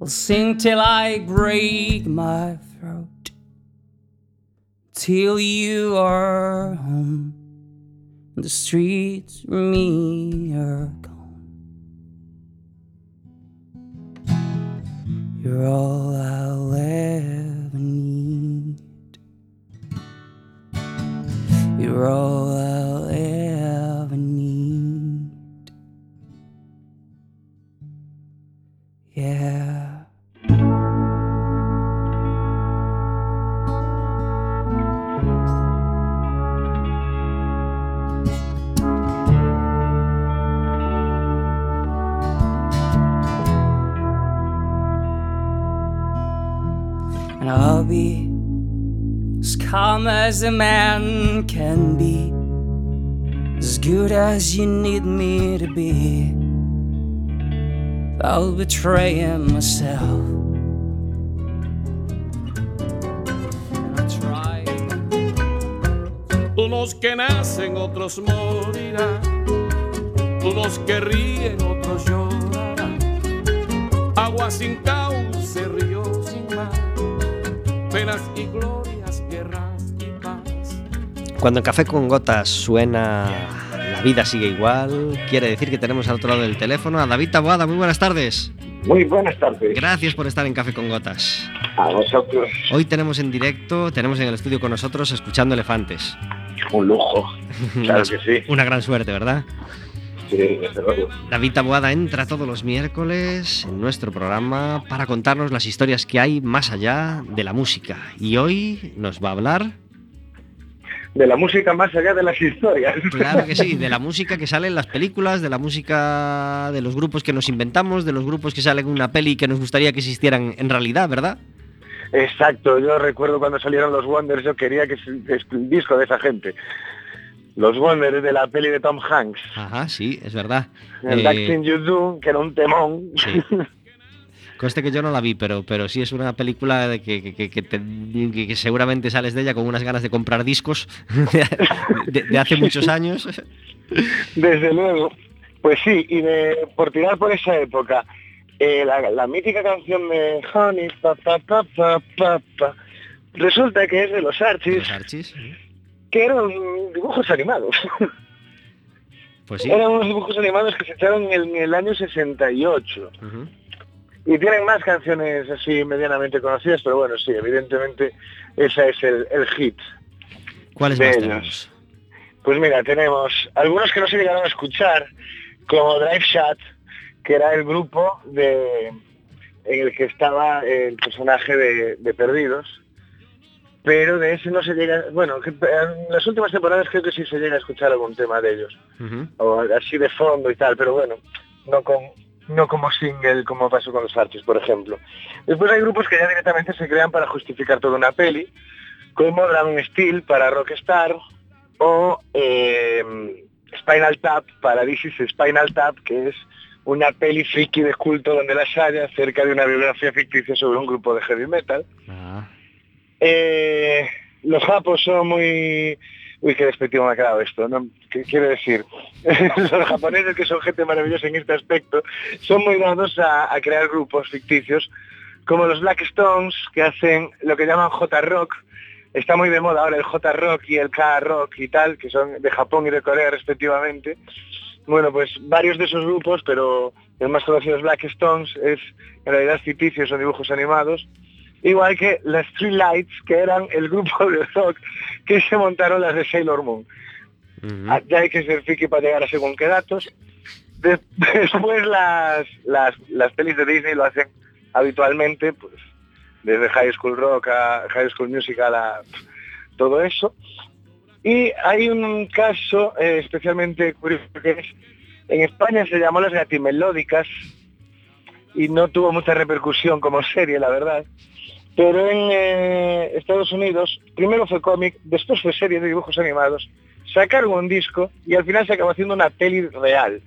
I'll sing till I break my throat, till you are home the streets for me You're all I'll ever need. You're all I'll ever need. Yeah. Be as calm as a man can be, as good as you need me to be. I'll betray myself. Unos que nacen, otros morirán. Unos que ríen, otros llorarán. Agua sin cauce, río. Penas y glorias, guerras y paz. Cuando en Café con Gotas suena La vida sigue igual, quiere decir que tenemos al otro lado del teléfono a David Taboada. Muy buenas tardes. Muy buenas tardes. Gracias por estar en Café con Gotas. A vosotros, Hoy tenemos en directo, tenemos en el estudio con nosotros escuchando elefantes. un lujo. Claro que sí. Una gran suerte, ¿verdad? Sí, desde luego. David Taboada entra todos los miércoles en nuestro programa para contarnos las historias que hay más allá de la música. Y hoy nos va a hablar, De la música más allá de las historias. claro que sí, de la música que sale en las películas, de la música de los grupos que nos inventamos, de los grupos que salen en una peli que nos gustaría que existieran en realidad, ¿verdad? Exacto, yo recuerdo cuando salieron los Wonders, yo quería que el disco de esa gente. Los Wonders de la peli de Tom Hanks. Ajá, sí, es verdad. El Eh, That Thing You Do, que era un temón. Sí. Conste que yo no la vi, pero, pero sí es una película de que, que- que- que te- que- que seguramente sales de ella con unas ganas de comprar discos de, de hace muchos años. Desde luego. Pues sí, y de, por tirar por esa época, eh, la, la mítica canción de Honey, pa, pa, pa, resulta que es de los Archies, Los Archies. Que eran dibujos animados. Pues sí. Eran unos dibujos animados que se echaron en el, en el año 68. Ujú. Y tienen más canciones así medianamente conocidas, pero bueno, sí, evidentemente ese es el, el hit. ¿Cuáles de más ellos. tenemos? Pues mira, tenemos algunos que no se llegaron a escuchar, como Drive Shot, que era el grupo de, en el que estaba el personaje de, de Perdidos, pero de ese no se llega, bueno, que en las últimas temporadas creo que sí se llega a escuchar algún tema de ellos, o así de fondo y tal, pero bueno, no con no como single como pasó con los Archies, por ejemplo. Después hay grupos que ya directamente se crean para justificar toda una peli, como Drum Steel para Rockstar o eh, Spinal Tap para This is Spinal Tap, que es una peli friki de culto donde las haya acerca de una biografía ficticia sobre un grupo de heavy metal. Ah, Eh, los japos son muy... Uy, qué despectivo me ha quedado esto, ¿no? ¿Qué quiero decir? los japoneses, que son gente maravillosa en este aspecto, son muy dados a, a crear grupos ficticios, como los Black Stones, que hacen lo que llaman J-Rock. Está muy de moda ahora el J-Rock y el K-Rock y tal, que son de Japón y de Corea respectivamente. Bueno, pues varios de esos grupos, pero el más conocido es Black Stones, es en realidad ficticio, son dibujos animados. Igual que las Three Lights, que eran el grupo de rock que se montaron las de Sailor Moon. Ah, Ya hay que ser friki para llegar a según qué datos. De- después las, las, las pelis de Disney lo hacen habitualmente, pues desde High School Rock a High School Musical a todo eso. Y hay un caso eh, especialmente curioso que es, en España se llamó Las Gatimelódicas y no tuvo mucha repercusión como serie, la verdad. Pero en eh, Estados Unidos, primero fue cómic, después fue serie de dibujos animados, sacaron un disco y al final se acabó haciendo una peli real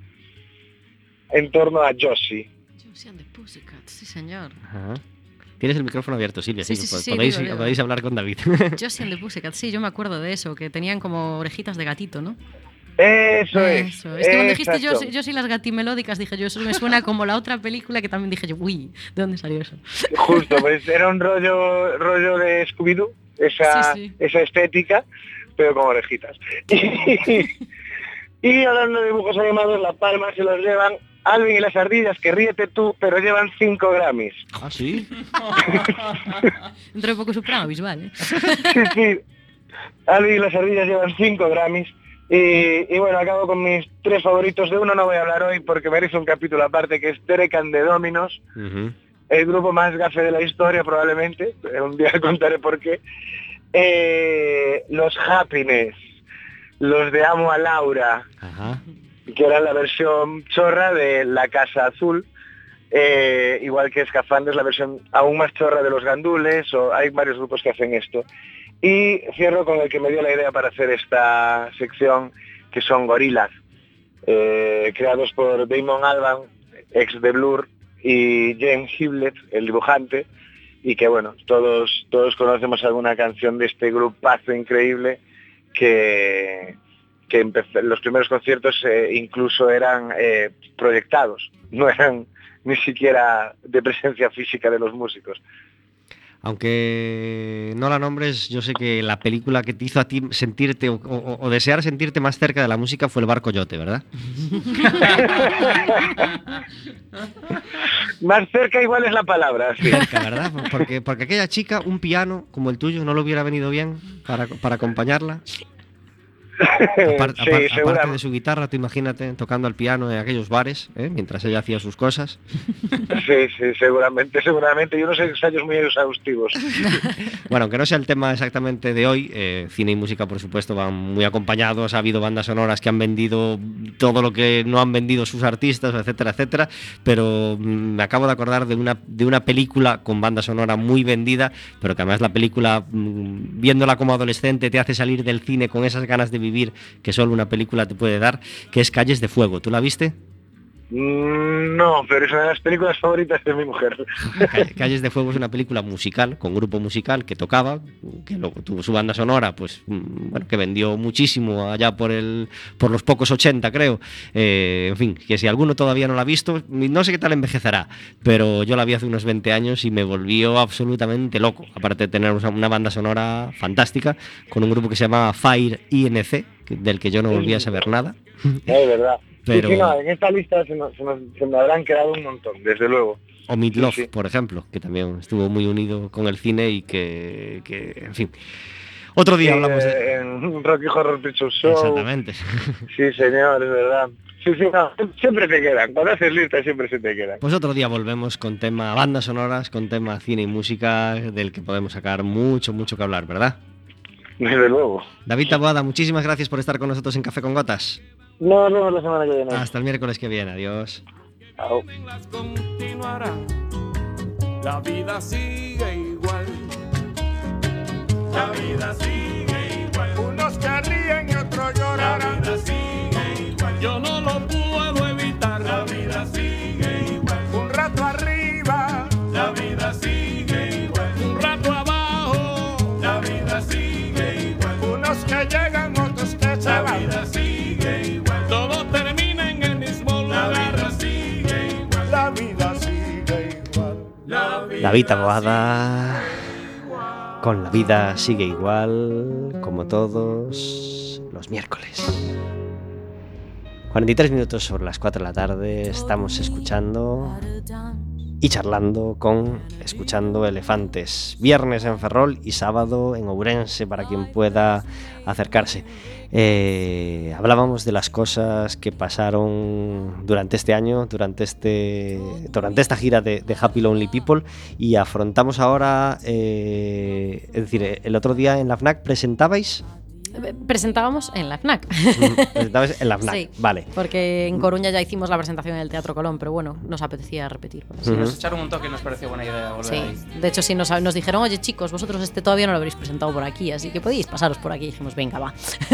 en torno a Josie. Josie and the Pussycats, sí señor. Ajá. Tienes el micrófono abierto, Silvia. Sí, sí, sí, po- sí, sí, podéis, digo, digo. podéis hablar con David. Josie and the Pussycats, sí, yo me acuerdo de eso, que tenían como orejitas de gatito, ¿no? Eso es. Eso. Es que cuando dijiste yo, yo sí las gatimelódicas, dije yo, eso me suena como la otra película que también dije yo, uy, ¿de dónde salió eso? Justo, pues era un rollo, rollo de Scooby-Doo, esa, Sí, sí. esa estética, pero con orejitas. Y, y hablando de dibujos animados, La Palma se los llevan Alvin y las ardillas, que ríete tú, pero llevan 5 Grammys. Ah, sí. Dentro de poco su visual, ¿eh? Sí, sí. Alvin y las ardillas llevan 5 Grammys. Y, y bueno, acabo con mis tres favoritos. De uno no voy a hablar hoy porque merece un capítulo aparte, que es Derek and the Dominos. El grupo más gafe de la historia probablemente, un día contaré por qué. Eh, los Happiness, los de Amo a Laura, Ajá. que era la versión chorra de La Casa Azul, eh, igual que Escafandres, la versión aún más chorra de Los Gandules, o hay varios grupos que hacen esto. Y cierro con el que me dio la idea para hacer esta sección, que son Gorilas, eh, creados por Damon Alban, ex de Blur, y James Hiblet, el dibujante, y que bueno, todos, todos conocemos alguna canción de este grupazo increíble que, que los primeros conciertos eh, incluso eran eh, proyectados, no eran ni siquiera de presencia física de los músicos. Aunque no la nombres, yo sé que la película que te hizo a ti sentirte o, o- o desear sentirte más cerca de la música fue El Barco Yote, ¿verdad? Más cerca igual es la palabra, sí. Cerca, ¿verdad? Porque, porque aquella chica, un piano como el tuyo, no le hubiera venido bien para, para acompañarla. Apar- Sí, aparte de su guitarra, tú imagínate tocando el piano en aquellos bares, ¿eh? mientras ella hacía sus cosas. Sí, sí, seguramente, seguramente. Y unos ensayos muy exhaustivos. Bueno, aunque no sea el tema exactamente de hoy, eh, cine y música, por supuesto, van muy acompañados. Ha habido bandas sonoras que han vendido todo lo que no han vendido sus artistas, etcétera, etcétera. Pero mm, me acabo de acordar de una, de una película con banda sonora muy vendida, pero que además la película, mm, viéndola como adolescente, te hace salir del cine con esas ganas de vivir que solo una película te puede dar, que es Calles de Fuego. ¿Tú la viste? Mm, No, pero es una de las películas favoritas de mi mujer. Ca- Calles de Fuego es una película musical, con grupo musical que tocaba, que luego tuvo su banda sonora, pues mm, bueno, que vendió muchísimo allá por el por los pocos 80, creo. Eh, en fin, que si alguno todavía no la ha visto, no sé qué tal envejecerá, pero yo la vi hace unos 20 años y me volvió absolutamente loco. Aparte de tener una banda sonora fantástica, con un grupo que se llama Fire INC, del que yo no volví a saber nada. Es verdad. Pero- Sí, sí, no, en esta lista se, nos- se nos- se me habrán quedado un montón, desde luego. O Meatloaf, Sí, por ejemplo, que también estuvo muy unido con el cine y que, que, en fin. Otro día hablamos de... eh, En Rocky Horror Picture Show. Exactamente. Sí, señor, es verdad. Sí, sí, no, siempre te quedan. Cuando haces lista siempre se te quedan. Pues otro día volvemos con tema bandas sonoras, con tema cine y música, del que podemos sacar mucho, mucho que hablar, ¿verdad? Desde luego. David Taboada, muchísimas gracias por estar con nosotros en Café con Gotas. Nos vemos la semana que viene. Hasta el miércoles que viene, adiós. La vida sigue igual. La vida sigue igual. Unos que ríen y otros lloran. La vida sigue igual. Yo no lo puedo evitar. La vida sigue igual. Un rato arriba. La vida sigue igual. Un rato abajo. La vida sigue igual. Unos que llegan, otros que se van. La vida sigue La vida Taboada, con la vida sigue igual, como todos los miércoles. 43 minutos sobre las 4 de la tarde, estamos escuchando y charlando con Escuchando Elefantes. Viernes en Ferrol y sábado en Ourense para quien pueda acercarse. Eh, hablábamos de las cosas que pasaron durante este año, durante, este, durante esta gira de, Happy Lonely People y afrontamos ahora, eh, es decir, el otro día en la FNAC presentabais, Presentábamos en la FNAC. presentabais en la FNAC, Sí. vale. Porque en Coruña ya hicimos la presentación en el Teatro Colón, pero bueno, nos apetecía repetir. por así Ujú. Nos echaron un toque y nos pareció buena idea volver Sí, ahí. de hecho sí nos, nos dijeron, oye chicos, vosotros este todavía no lo habréis presentado por aquí, así que podéis pasaros por aquí. Y dijimos, venga, va.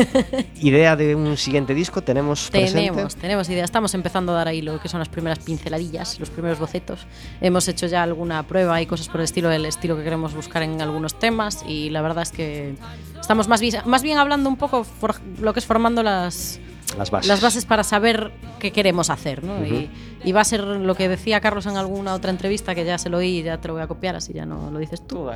Idea de un siguiente disco, tenemos presente? Tenemos, tenemos idea. Estamos empezando a dar ahí lo que son las primeras pinceladillas, los primeros bocetos. Hemos hecho ya alguna prueba y cosas por el estilo, el estilo que queremos buscar en algunos temas y la verdad es que estamos más más bien hablando un poco for- lo que es formando las Las bases. las bases para saber qué queremos hacer, ¿no? y, y va a ser lo que decía Carlos en alguna otra entrevista, que ya se lo oí y ya te lo voy a copiar, así ya no lo dices tú.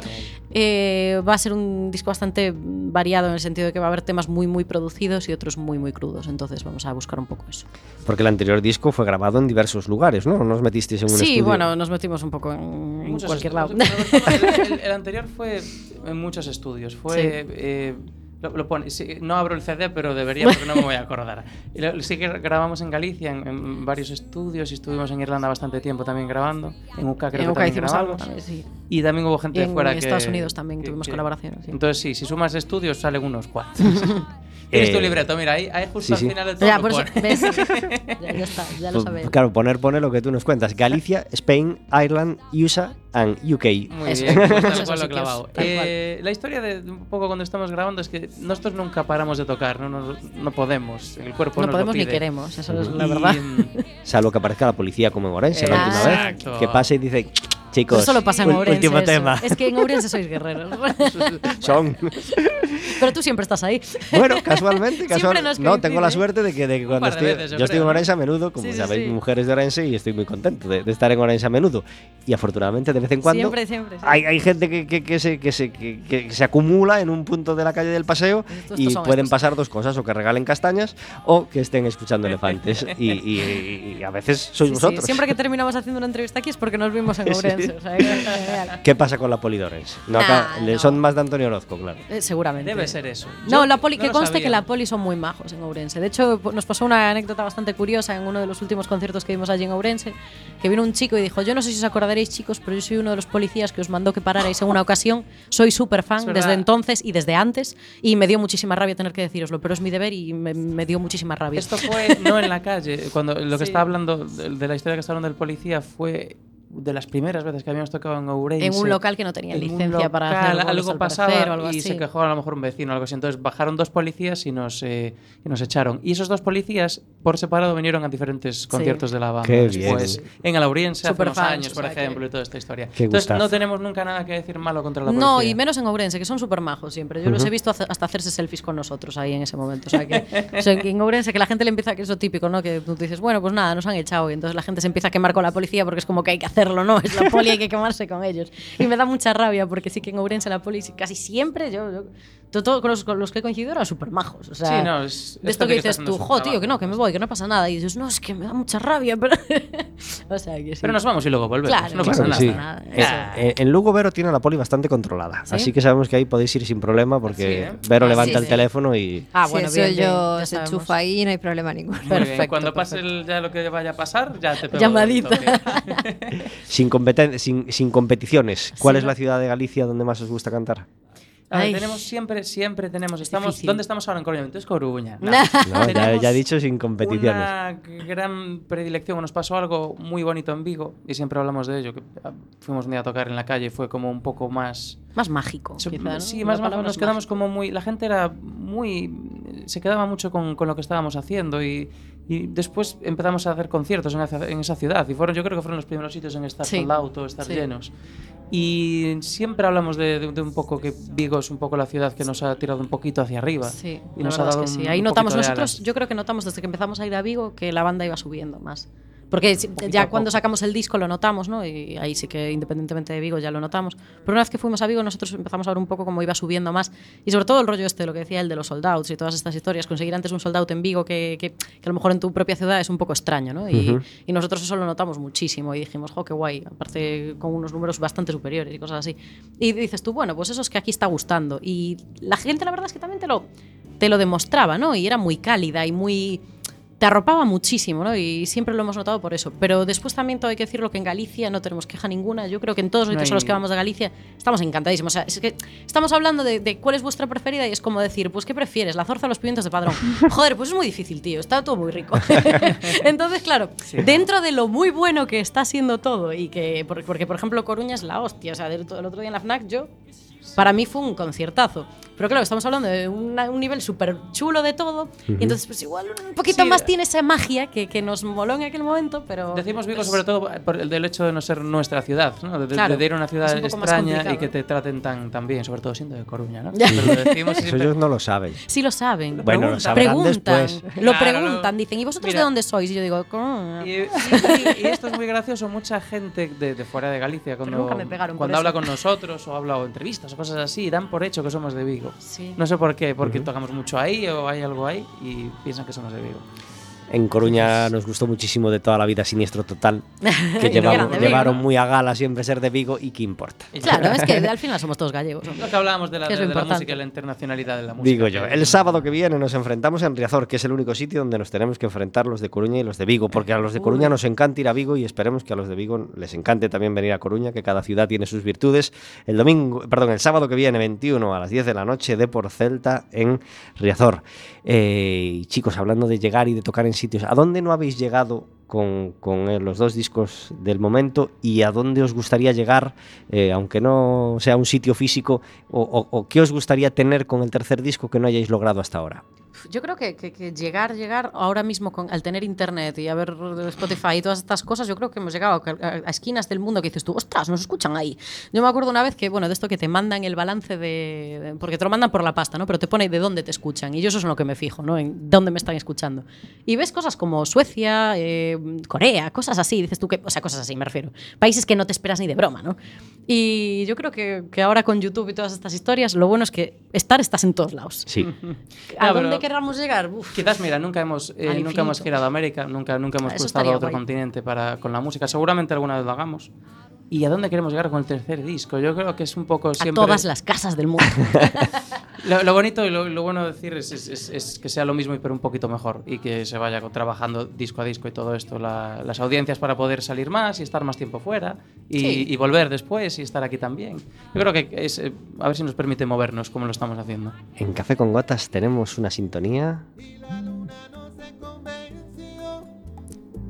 Eh, va a ser un disco bastante variado en el sentido de que va a haber temas muy, muy producidos y otros muy, muy crudos. Entonces vamos a buscar un poco eso. Porque el anterior disco fue grabado en diversos lugares, ¿no? Nos metisteis en un Sí, estudio. bueno, nos metimos un poco en, cualquier estudios. lado. El, el- el anterior fue en muchos estudios. Fue. Sí. eh, lo, lo pone, sí, no abro el CD, pero debería porque no me voy a acordar. Y lo- sí que grabamos en Galicia, en, en varios estudios, y estuvimos en Irlanda bastante tiempo también grabando. En UK creo en que UK también algo grabamos. también, sí. Y también hubo gente Y de en fuera que... Estados Unidos también que- tuvimos que- colaboraciones, sí. Entonces sí, si sumas estudios salen unos cuantos. Tienes tu Eh, libreto, mira, ahí, ahí justo sí, al sí. final del todo Ya, por eso, ya, ya está, ya lo Pues, sabemos. Claro, poner pone lo que tú nos cuentas. Galicia, Spain, Ireland, USA and UK. Muy Eso. bien, pues tal cual lo clavado. Eh, la historia de de un poco cuando estamos grabando es que nosotros nunca paramos de tocar, no, nos- no podemos, el cuerpo no nos podemos lo ni pide. queremos, eso es la Y, verdad. Salvo que aparezca la policía como en Orense la última Exacto. vez. Que pase y dice, chicos, Eso solo pasa en Ourense. último eso. tema. Es que en Ourense sois guerreros. Son. Pero tú siempre estás ahí. Bueno, casualmente, Siempre casual- nos No, tengo la suerte de que, de que cuando estoy. veces, yo yo estoy en Orense a menudo, como Sí, sabéis, sí. mujeres de Orense, y estoy muy contento de, de estar en Orense a menudo. Y afortunadamente, de vez en cuando. Siempre, siempre. Hay, hay gente que, que- que se, que, se, que- que se acumula en un punto de la calle del paseo Estos y pueden estos. pasar dos cosas: o que regalen castañas o que estén escuchando elefantes. Y, y- y a veces sois Sí, sí. vosotros. Siempre que terminamos haciendo una entrevista aquí es porque nos vimos en Sí. Ourense. O sea, que es genial. ¿Qué pasa con la poli de Orense? No, Nah. Son más de Antonio Orozco, claro. Eh, seguramente. Debe ser eso. No, Yo la poli, no que conste sabía. que la poli son muy majos en Ourense. De hecho, nos pasó una anécdota bastante curiosa en uno de los últimos conciertos que vimos allí en Ourense, que vino un chico y dijo, yo no sé si os acordaréis chicos, pero yo soy uno de los policías que os mandó que pararais en una ocasión, soy súper fan verdad. desde entonces y desde antes, y me dio muchísima rabia tener que deciroslo, pero es mi deber y me, me dio muchísima rabia. Esto fue no en la calle, cuando lo que Sí. está hablando de, de la historia que está hablando del policía fue de las primeras veces que habíamos tocado en Ourense. en un local que no tenía licencia para local, hacer bolos, algo al pasaba parecer, o algo y así. se quejó a lo mejor un vecino o algo así. Entonces bajaron dos policías y nos, eh, y nos echaron. Y esos dos policías, por separado, vinieron a diferentes conciertos de la banda. Qué después, bien. en Alauriense hace unos Superfans, años, por o sea que- ejemplo, y toda esta historia. Qué Entonces gustazo. no tenemos nunca nada que decir malo contra la policía. No, y menos en Ourense, que son súper majos siempre. Yo los he visto hasta hacerse selfies con nosotros ahí en ese momento. O sea, que, o sea, que en Ourense, que la gente le empieza, que es lo típico, ¿no? Que tú dices, bueno, pues nada, nos han echado. Y entonces la gente se empieza a quemar con la policía porque es como que hay que hacerlo, ¿no? Es la poli, hay que quemarse con ellos. Y me da mucha rabia porque sí que en Ourense la poli casi siempre, yo, yo todo, todo con, los, con los que he coincidido eran súper majos. O sea, Sí, no, es- de esto que dices tú, jo, tío, que no, que me pues. voy, que no pasa nada. Y dices, no, es que me da mucha rabia, pero. o sea, que sí. Pero nos vamos y luego volvemos. Claro, no claro pasa nada. sí. nada, Eh, eh, en Lugo Vero tiene la poli bastante controlada, ¿Sí? así que sabemos que ahí podéis ir sin problema porque Sí, ¿eh? Vero Ah, levanta sí, el sí. teléfono y Ah, bueno, bien, yo se enchufa ahí no hay problema ninguno. Perfecto, Cuando pase perfecto. el- ya lo que vaya a pasar, ya te pego Llamadita. sin, sin, sin competiciones. ¿Cuál es la ciudad de Galicia donde más os gusta cantar? A ver, tenemos siempre, siempre tenemos. Estamos, difícil. ¿Dónde estamos ahora en Coruña? Entonces Coruña. No. No, ya, ya he dicho sin competiciones. Una gran predilección. Nos pasó algo muy bonito en Vigo y siempre hablamos de ello. Que ah, fuimos un día a tocar en la calle y fue como un poco más. Más mágico, So- quizá, ¿no? Sí, más, palabra nos quedamos mágico. como muy. La gente era muy. Se quedaba mucho con, con lo que estábamos haciendo y, y después empezamos a hacer conciertos en, esa- en esa ciudad y fueron, yo creo que fueron los primeros sitios en estar Sí. sold out o estar Sí. llenos. Y siempre hablamos de, de- de un poco que Vigo es un poco la ciudad que nos ha tirado un poquito hacia arriba. Sí, y la nos ha verdad dado es que sí. Ahí notamos nosotros, yo creo que notamos desde que empezamos a ir a Vigo que la banda iba subiendo más. Porque ya cuando sacamos el disco lo notamos, ¿no? Y ahí sí que independientemente de Vigo ya lo notamos. Pero una vez que fuimos a Vigo nosotros empezamos a ver un poco cómo iba subiendo más. Y sobre todo el rollo este, lo que decía él de los soldados y todas estas historias. Conseguir antes un soldado en Vigo que, que, que a lo mejor en tu propia ciudad es un poco extraño, ¿no? Y nosotros eso lo notamos muchísimo y dijimos, jo, qué guay. Aparte con unos números bastante superiores y cosas así. Y dices tú, bueno, pues eso es que aquí está gustando. Y la gente la verdad es que también te lo, te lo demostraba, ¿no? Y era muy cálida y muy... Te arropaba muchísimo, ¿no? Y siempre lo hemos notado por eso. Pero después también todo hay que decirlo que en Galicia no tenemos queja ninguna. Yo creo que en todos los No a los que vamos de Galicia estamos encantadísimos. O sea, es que estamos hablando de, de cuál es vuestra preferida y es como decir, pues ¿qué prefieres? ¿La zorza o los pimientos de padrón? Joder, pues es muy difícil, tío. Está todo muy rico. Entonces, claro, dentro de lo muy bueno que está siendo todo y que, por- porque por ejemplo Coruña es la hostia. O sea, el otro día en la FNAC yo para mí fue un conciertazo. Pero claro, estamos hablando de una- un nivel súper chulo de todo. Ujú. Y entonces, pues igual un poquito Sí, más tiene esa magia que, que nos moló en aquel momento, pero. Decimos Vigo es- sobre todo por el del hecho de no ser nuestra ciudad, ¿no? De, Claro, de ir a una ciudad un extraña y que te traten tan, tan bien, sobre todo siendo de Coruña, ¿no? Pero lo decimos siempre- ellos no lo saben. Sí lo saben. Bueno, lo preguntan, después. Lo Claro, preguntan, no. dicen, ¿y vosotros Mira. de dónde sois? Y yo digo, "Coruña". Y, y- y esto es muy gracioso. Mucha gente de, de fuera de Galicia, cuando, cuando habla con nosotros o habla o entrevistas o cosas así, dan por hecho que somos de Vigo. Sí. No sé por qué, porque tocamos mucho ahí o hay algo ahí y piensan que somos de Vigo. En Coruña nos gustó muchísimo de toda la vida Siniestro Total, que llevaron, eran de Vigo, llevaron ¿no? muy a gala siempre ser de Vigo y qué importa. Claro, es que al final somos todos gallegos. hombre. Lo que hablábamos de la, de, de música y la internacionalidad de la música. Digo yo, el sábado que viene nos enfrentamos en Riazor, que es el único sitio donde nos tenemos que enfrentar los de Coruña y los de Vigo, porque a los de Coruña nos encanta ir a Vigo y esperemos que a los de Vigo les encante también venir a Coruña, que cada ciudad tiene sus virtudes. El domingo, perdón, el sábado que viene, 21 a las 10 de la noche, de por Celta en Riazor. Eh, chicos, hablando de llegar y de tocar en sitios, ¿a dónde no habéis llegado con, eh, los dos discos del momento y a dónde os gustaría llegar, eh, aunque no sea un sitio físico, o- o qué os gustaría tener con el tercer disco que no hayáis logrado hasta ahora? Yo creo que, que- que llegar, llegar ahora mismo con, al tener internet y haber Spotify y todas estas cosas, yo creo que hemos llegado a, a- esquinas del mundo que dices tú, ostras, nos escuchan ahí. Yo me acuerdo una vez que, bueno, de esto que te mandan el balance de. de- porque te lo mandan por la pasta, ¿no? Pero te pone de dónde te escuchan. Y yo eso es en lo que me fijo, ¿no? En dónde me están escuchando. Y ves cosas como Suecia, eh, Corea, cosas así. Dices tú que. O sea, cosas así, me refiero. Países que no te esperas ni de broma, ¿no? Y yo creo que, que ahora con YouTube y todas estas historias, lo bueno es que estar estás en todos lados. Sí. ¿A Ya, dónde queramos llegar? Uf. Quizás, mira, nunca hemos, eh, nunca hemos girado a América, nunca, nunca hemos Eso cruzado a otro guay. continente para, con la música. Seguramente alguna vez lo hagamos. ¿Y a dónde queremos llegar con el tercer disco? Yo creo que es un poco A siempre... todas las casas del mundo. Lo, lo bonito y lo, lo bueno de decir es, es- es- es que sea lo mismo pero un poquito mejor y que se vaya trabajando disco a disco y todo esto, la- las audiencias para poder salir más y estar más tiempo fuera y, Sí. y volver después y estar aquí también. Yo creo que es, eh, a ver si nos permite movernos como lo estamos haciendo. En Café con Gotas tenemos una sintonía.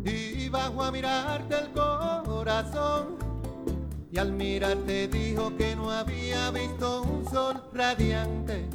y bajo a mirarte el corazón y al mirarte dijo que no había visto un sol radiante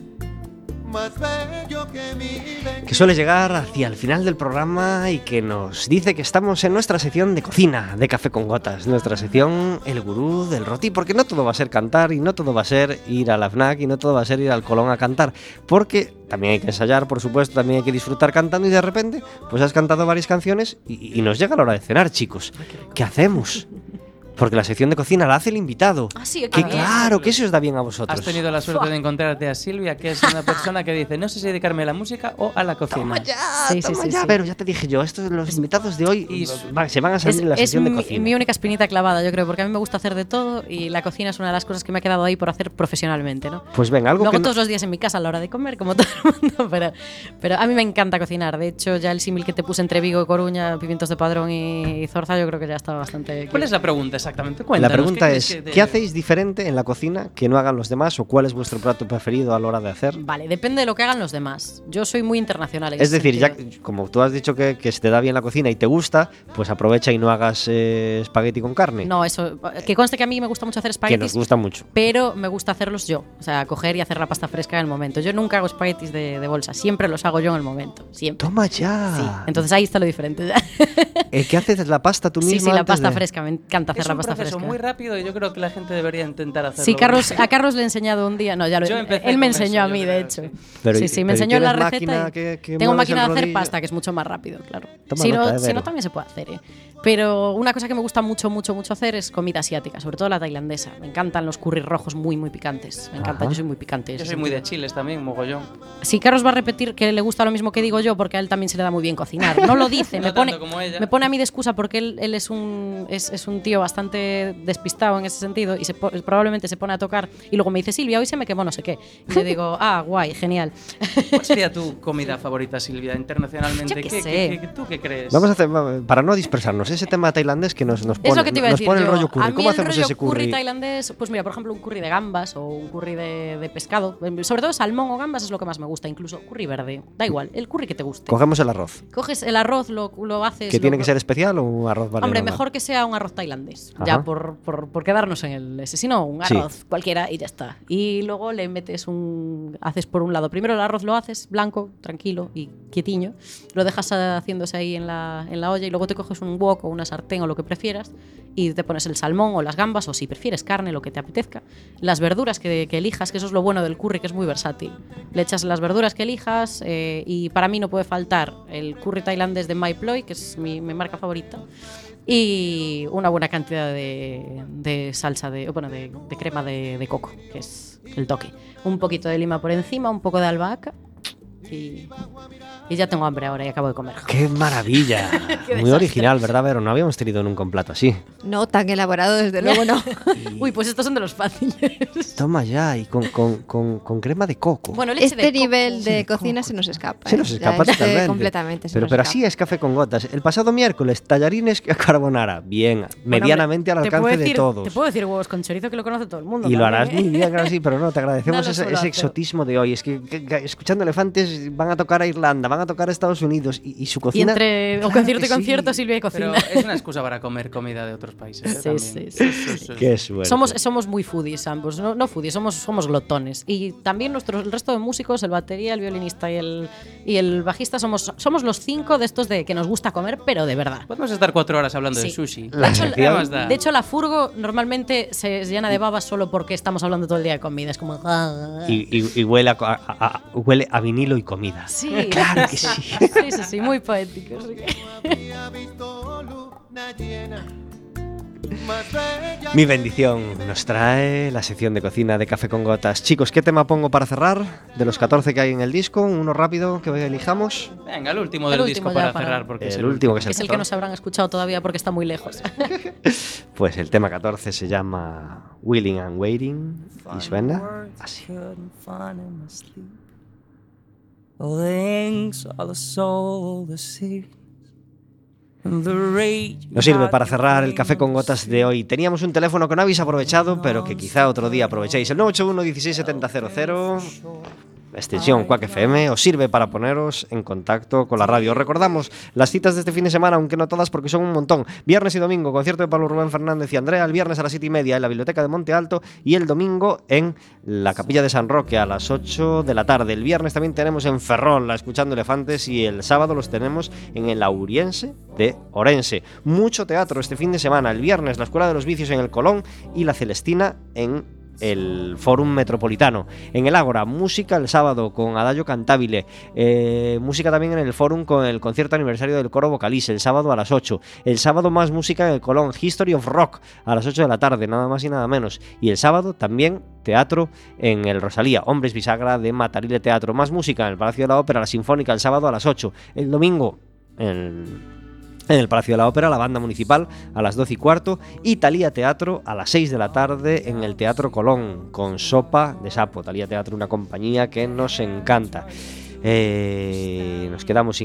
más bello que mi que suele llegar hacia el final del programa y que nos dice que estamos en nuestra sección de cocina de Café con Gotas, nuestra sección El Gurú del Roti, porque no todo va a ser cantar y no todo va a ser ir a la FNAC y no todo va a ser ir al Colón a cantar, porque también hay que ensayar, por supuesto, también hay que disfrutar cantando y de repente pues has cantado varias canciones y, y nos llega la hora de cenar, chicos. ¿Qué hacemos? Porque la sección de cocina la hace el invitado. Ah, sí, Que qué bien. claro, que eso os da bien a vosotros. Has tenido la suerte de encontrarte a Silvia, que es una persona que dice, no sé si dedicarme a la música o a la cocina. Toma ya, Sí, sí, toma sí, ya. sí. Pero ya te dije yo, estos los invitados de hoy Y va- se van a salir Es, en la es sección de cocina. mi única espinita clavada, yo creo, porque a mí me gusta hacer de todo y la cocina es una de las cosas que me ha quedado ahí por hacer profesionalmente, ¿no? Pues venga, algo Lo que hago no- todos los días en mi casa a la hora de comer, como todo el mundo, pero, pero a mí me encanta cocinar. De hecho, ya el símil que te puse entre Vigo, Coruña, Pimientos de Padrón y Zorza, yo creo que ya está bastante... ¿Cuál es la pregunta exactamente? La pregunta ¿qué es, que ¿qué hacéis diferente en la cocina que no hagan los demás o cuál es vuestro plato preferido a la hora de hacer? Vale, depende de lo que hagan los demás. Yo soy muy internacional en Es ese decir, ya sentido. que- como tú has dicho que, que se te da bien la cocina y te gusta, pues aprovecha y no hagas eh, espagueti con carne, No, eso... Que conste que a mí me gusta mucho hacer que espaguetis. nos gusta mucho. pero me gusta hacerlos yo. O sea, coger y hacer la pasta fresca en el momento. Yo nunca hago espaguetis de, de bolsa, siempre los hago yo en el momento. Siempre. Toma ya. Sí, entonces ahí está lo diferente. ya. Eh, ¿Qué haces? ¿La pasta tú sí, misma? sí, la antes pasta de- fresca. Me encanta hacer Es la un pasta proceso fresca. muy rápido y yo creo que la gente debería intentar hacerlo. Sí, Carlos, a Carlos le he enseñado un día. No, ya lo Yo empecé Él me con eso, enseñó a mí, de hecho. sí. Pero- sí, sí, me enseñó la ¿tienes receta. máquina y- que- que Tengo máquina de hacer pasta, que es mucho más rápido, claro. Toma Si nota, no, eh, si no, también se puede hacer. ¿eh? Pero una cosa que me gusta mucho, mucho, mucho hacer es comida asiática, sobre todo la tailandesa. Me encantan los curry rojos muy, muy picantes. Me encanta, Ajá. yo soy muy picante. Yo soy muy de chiles también, mogollón. Si Carlos va a repetir que le gusta lo mismo que digo yo, porque a él también se le da muy bien cocinar. No lo dice, No me, pone, tanto como ella. me pone a mí de excusa porque él, él es, un, es, es un tío bastante despistado en ese sentido y se po- probablemente se pone a tocar y luego me dice, Silvia, hoy se me quemó no sé qué. Y le digo, ah, guay, genial. ¿Cuál sería tu comida favorita, Silvia, internacionalmente? Yo qué ¿Qué, sé. qué- qué- ¿Tú qué crees? Vamos a hacer, para no dispersarnos, ese tema tailandés que nos, nos pone, es lo que te iba a nos decir pone el yo. rollo a curry. mí ¿Cómo el hacemos rollo ese curry? tailandés, pues mira, por ejemplo, un curry de gambas o un curry de, de pescado. Sobre todo salmón o gambas es lo que más me gusta, incluso curry verde. Da igual, el curry que te guste. Cogemos el arroz. Coges el arroz, lo, lo haces... ¿Que lo- tiene que ser especial o un arroz vale Hombre, normal? mejor que sea un arroz tailandés. Ya por, por, por quedarnos en el ese. Si no, un Sí. arroz cualquiera y ya está. Y luego le metes un. Haces por un lado. Primero el arroz lo haces blanco, tranquilo y quietiño. Lo dejas haciéndose ahí en la, en la olla y luego te coges un wok o una sartén o lo que prefieras y te pones el salmón o las gambas o si prefieres carne, lo que te apetezca. Las verduras que, que elijas, que eso es lo bueno del curry, que es muy versátil. Le echas las verduras que elijas eh, y para mí no puede faltar el curry tailandés de My Ploy, que es mi, mi marca favorita y una buena cantidad de, de salsa de bueno de, de crema de, de coco que es el toque. Un poquito de lima por encima un poco de albahaca y, y ya tengo hambre ahora y acabo de comer ¡Qué maravilla! Qué Muy original, ¿verdad, Vero? No habíamos tenido nunca un plato así. No tan elaborado, desde luego no. uy pues estos son de los fáciles Toma ya, y con, con- con- con crema de coco. bueno leche de Este coco. nivel de cocina se nos escapa. Se ¿eh? nos escapa este totalmente. completamente. se Pero, nos pero escapa. así es café con gotas. El pasado miércoles, tallarines carbonara. Bien, Bueno, medianamente hombre, al alcance de todos. te puedo decir huevos con chorizo que lo conoce todo el mundo Y lo harás ¿eh? muy bien, claro, sí, pero no, te agradecemos No ese, exotismo de hoy. Es que, que- que escuchando elefantes van a tocar a Irlanda, van a tocar a Estados Unidos y, y su y cocina. entre Claro concierto y concierto sí. Silvia y Pero cocina es una excusa para comer comida de otros países. ¿eh? Sí, sí, sí, sí. Qué suerte. Somos, somos muy foodies ambos, no, no foodies, somos, somos glotones. Y también nuestros, el resto de músicos, el batería, el violinista y el, y el bajista, somos, somos los cinco de estos de que nos gusta comer, pero de verdad. Podemos estar cuatro horas hablando de sushi. La De hecho, sección- ¿Qué más da? De hecho, la furgo normalmente se llena de babas solo porque estamos hablando todo el día de comida. Es como. Y, y- y huele, a, a- a- huele a vinilo y comida. Sí, Claro que sí. Sí, sí, sí, muy poético. Mi bendición nos trae la sección de cocina de Café con Gotas. Chicos, ¿qué tema pongo para cerrar? De los 14 que hay en el disco, uno rápido que elijamos. Venga, el último El del último disco para para- cerrar, porque es El último que es el es el que no 14. se habrán escuchado todavía porque está muy lejos. Pues el tema 14 se llama Willing and Waiting y suena así. Couldn't find in my sleep. All the the soul, the rage. Nos sirve para cerrar el café con gotas de hoy. Teníamos un teléfono que no habéis aprovechado, pero que quizá otro día aprovechéis. El 981 16700 extensión Quack FM, os sirve para poneros en contacto con la radio. Os recordamos las citas de este fin de semana, aunque no todas porque son un montón. Viernes y domingo, concierto de Pablo Rubén Fernández y Andrea. El viernes a las 7 y media en la Biblioteca de Monte Alto y el domingo en la Capilla de San Roque a las 8 de la tarde. El viernes también tenemos en Ferrol, la Escuchando Elefantes, y el sábado los tenemos en el Auriense de Orense. Mucho teatro este fin de semana. El viernes la Escuela de los Vicios en el Colón y la Celestina en el Fórum Metropolitano. En el Ágora, música el sábado con Adagio Cantabile. Eh, música también en el Fórum con el concierto aniversario del coro Vocalís, el sábado a las 8. El sábado más música en el Colón, History of Rock, a las 8 de la tarde, nada más y nada menos. Y el sábado también teatro en el Rosalía, Hombres Bisagra de Matarile Teatro. Más música en el Palacio de la Ópera, la Sinfónica, el sábado a las 8. El domingo en el Palacio de la Ópera, la banda municipal a las 12 y cuarto, y Talía Teatro a las 6 de la tarde en el Teatro Colón, con Sopa de Sapo. Talía Teatro, una compañía que nos encanta. Eh, nos quedamos sin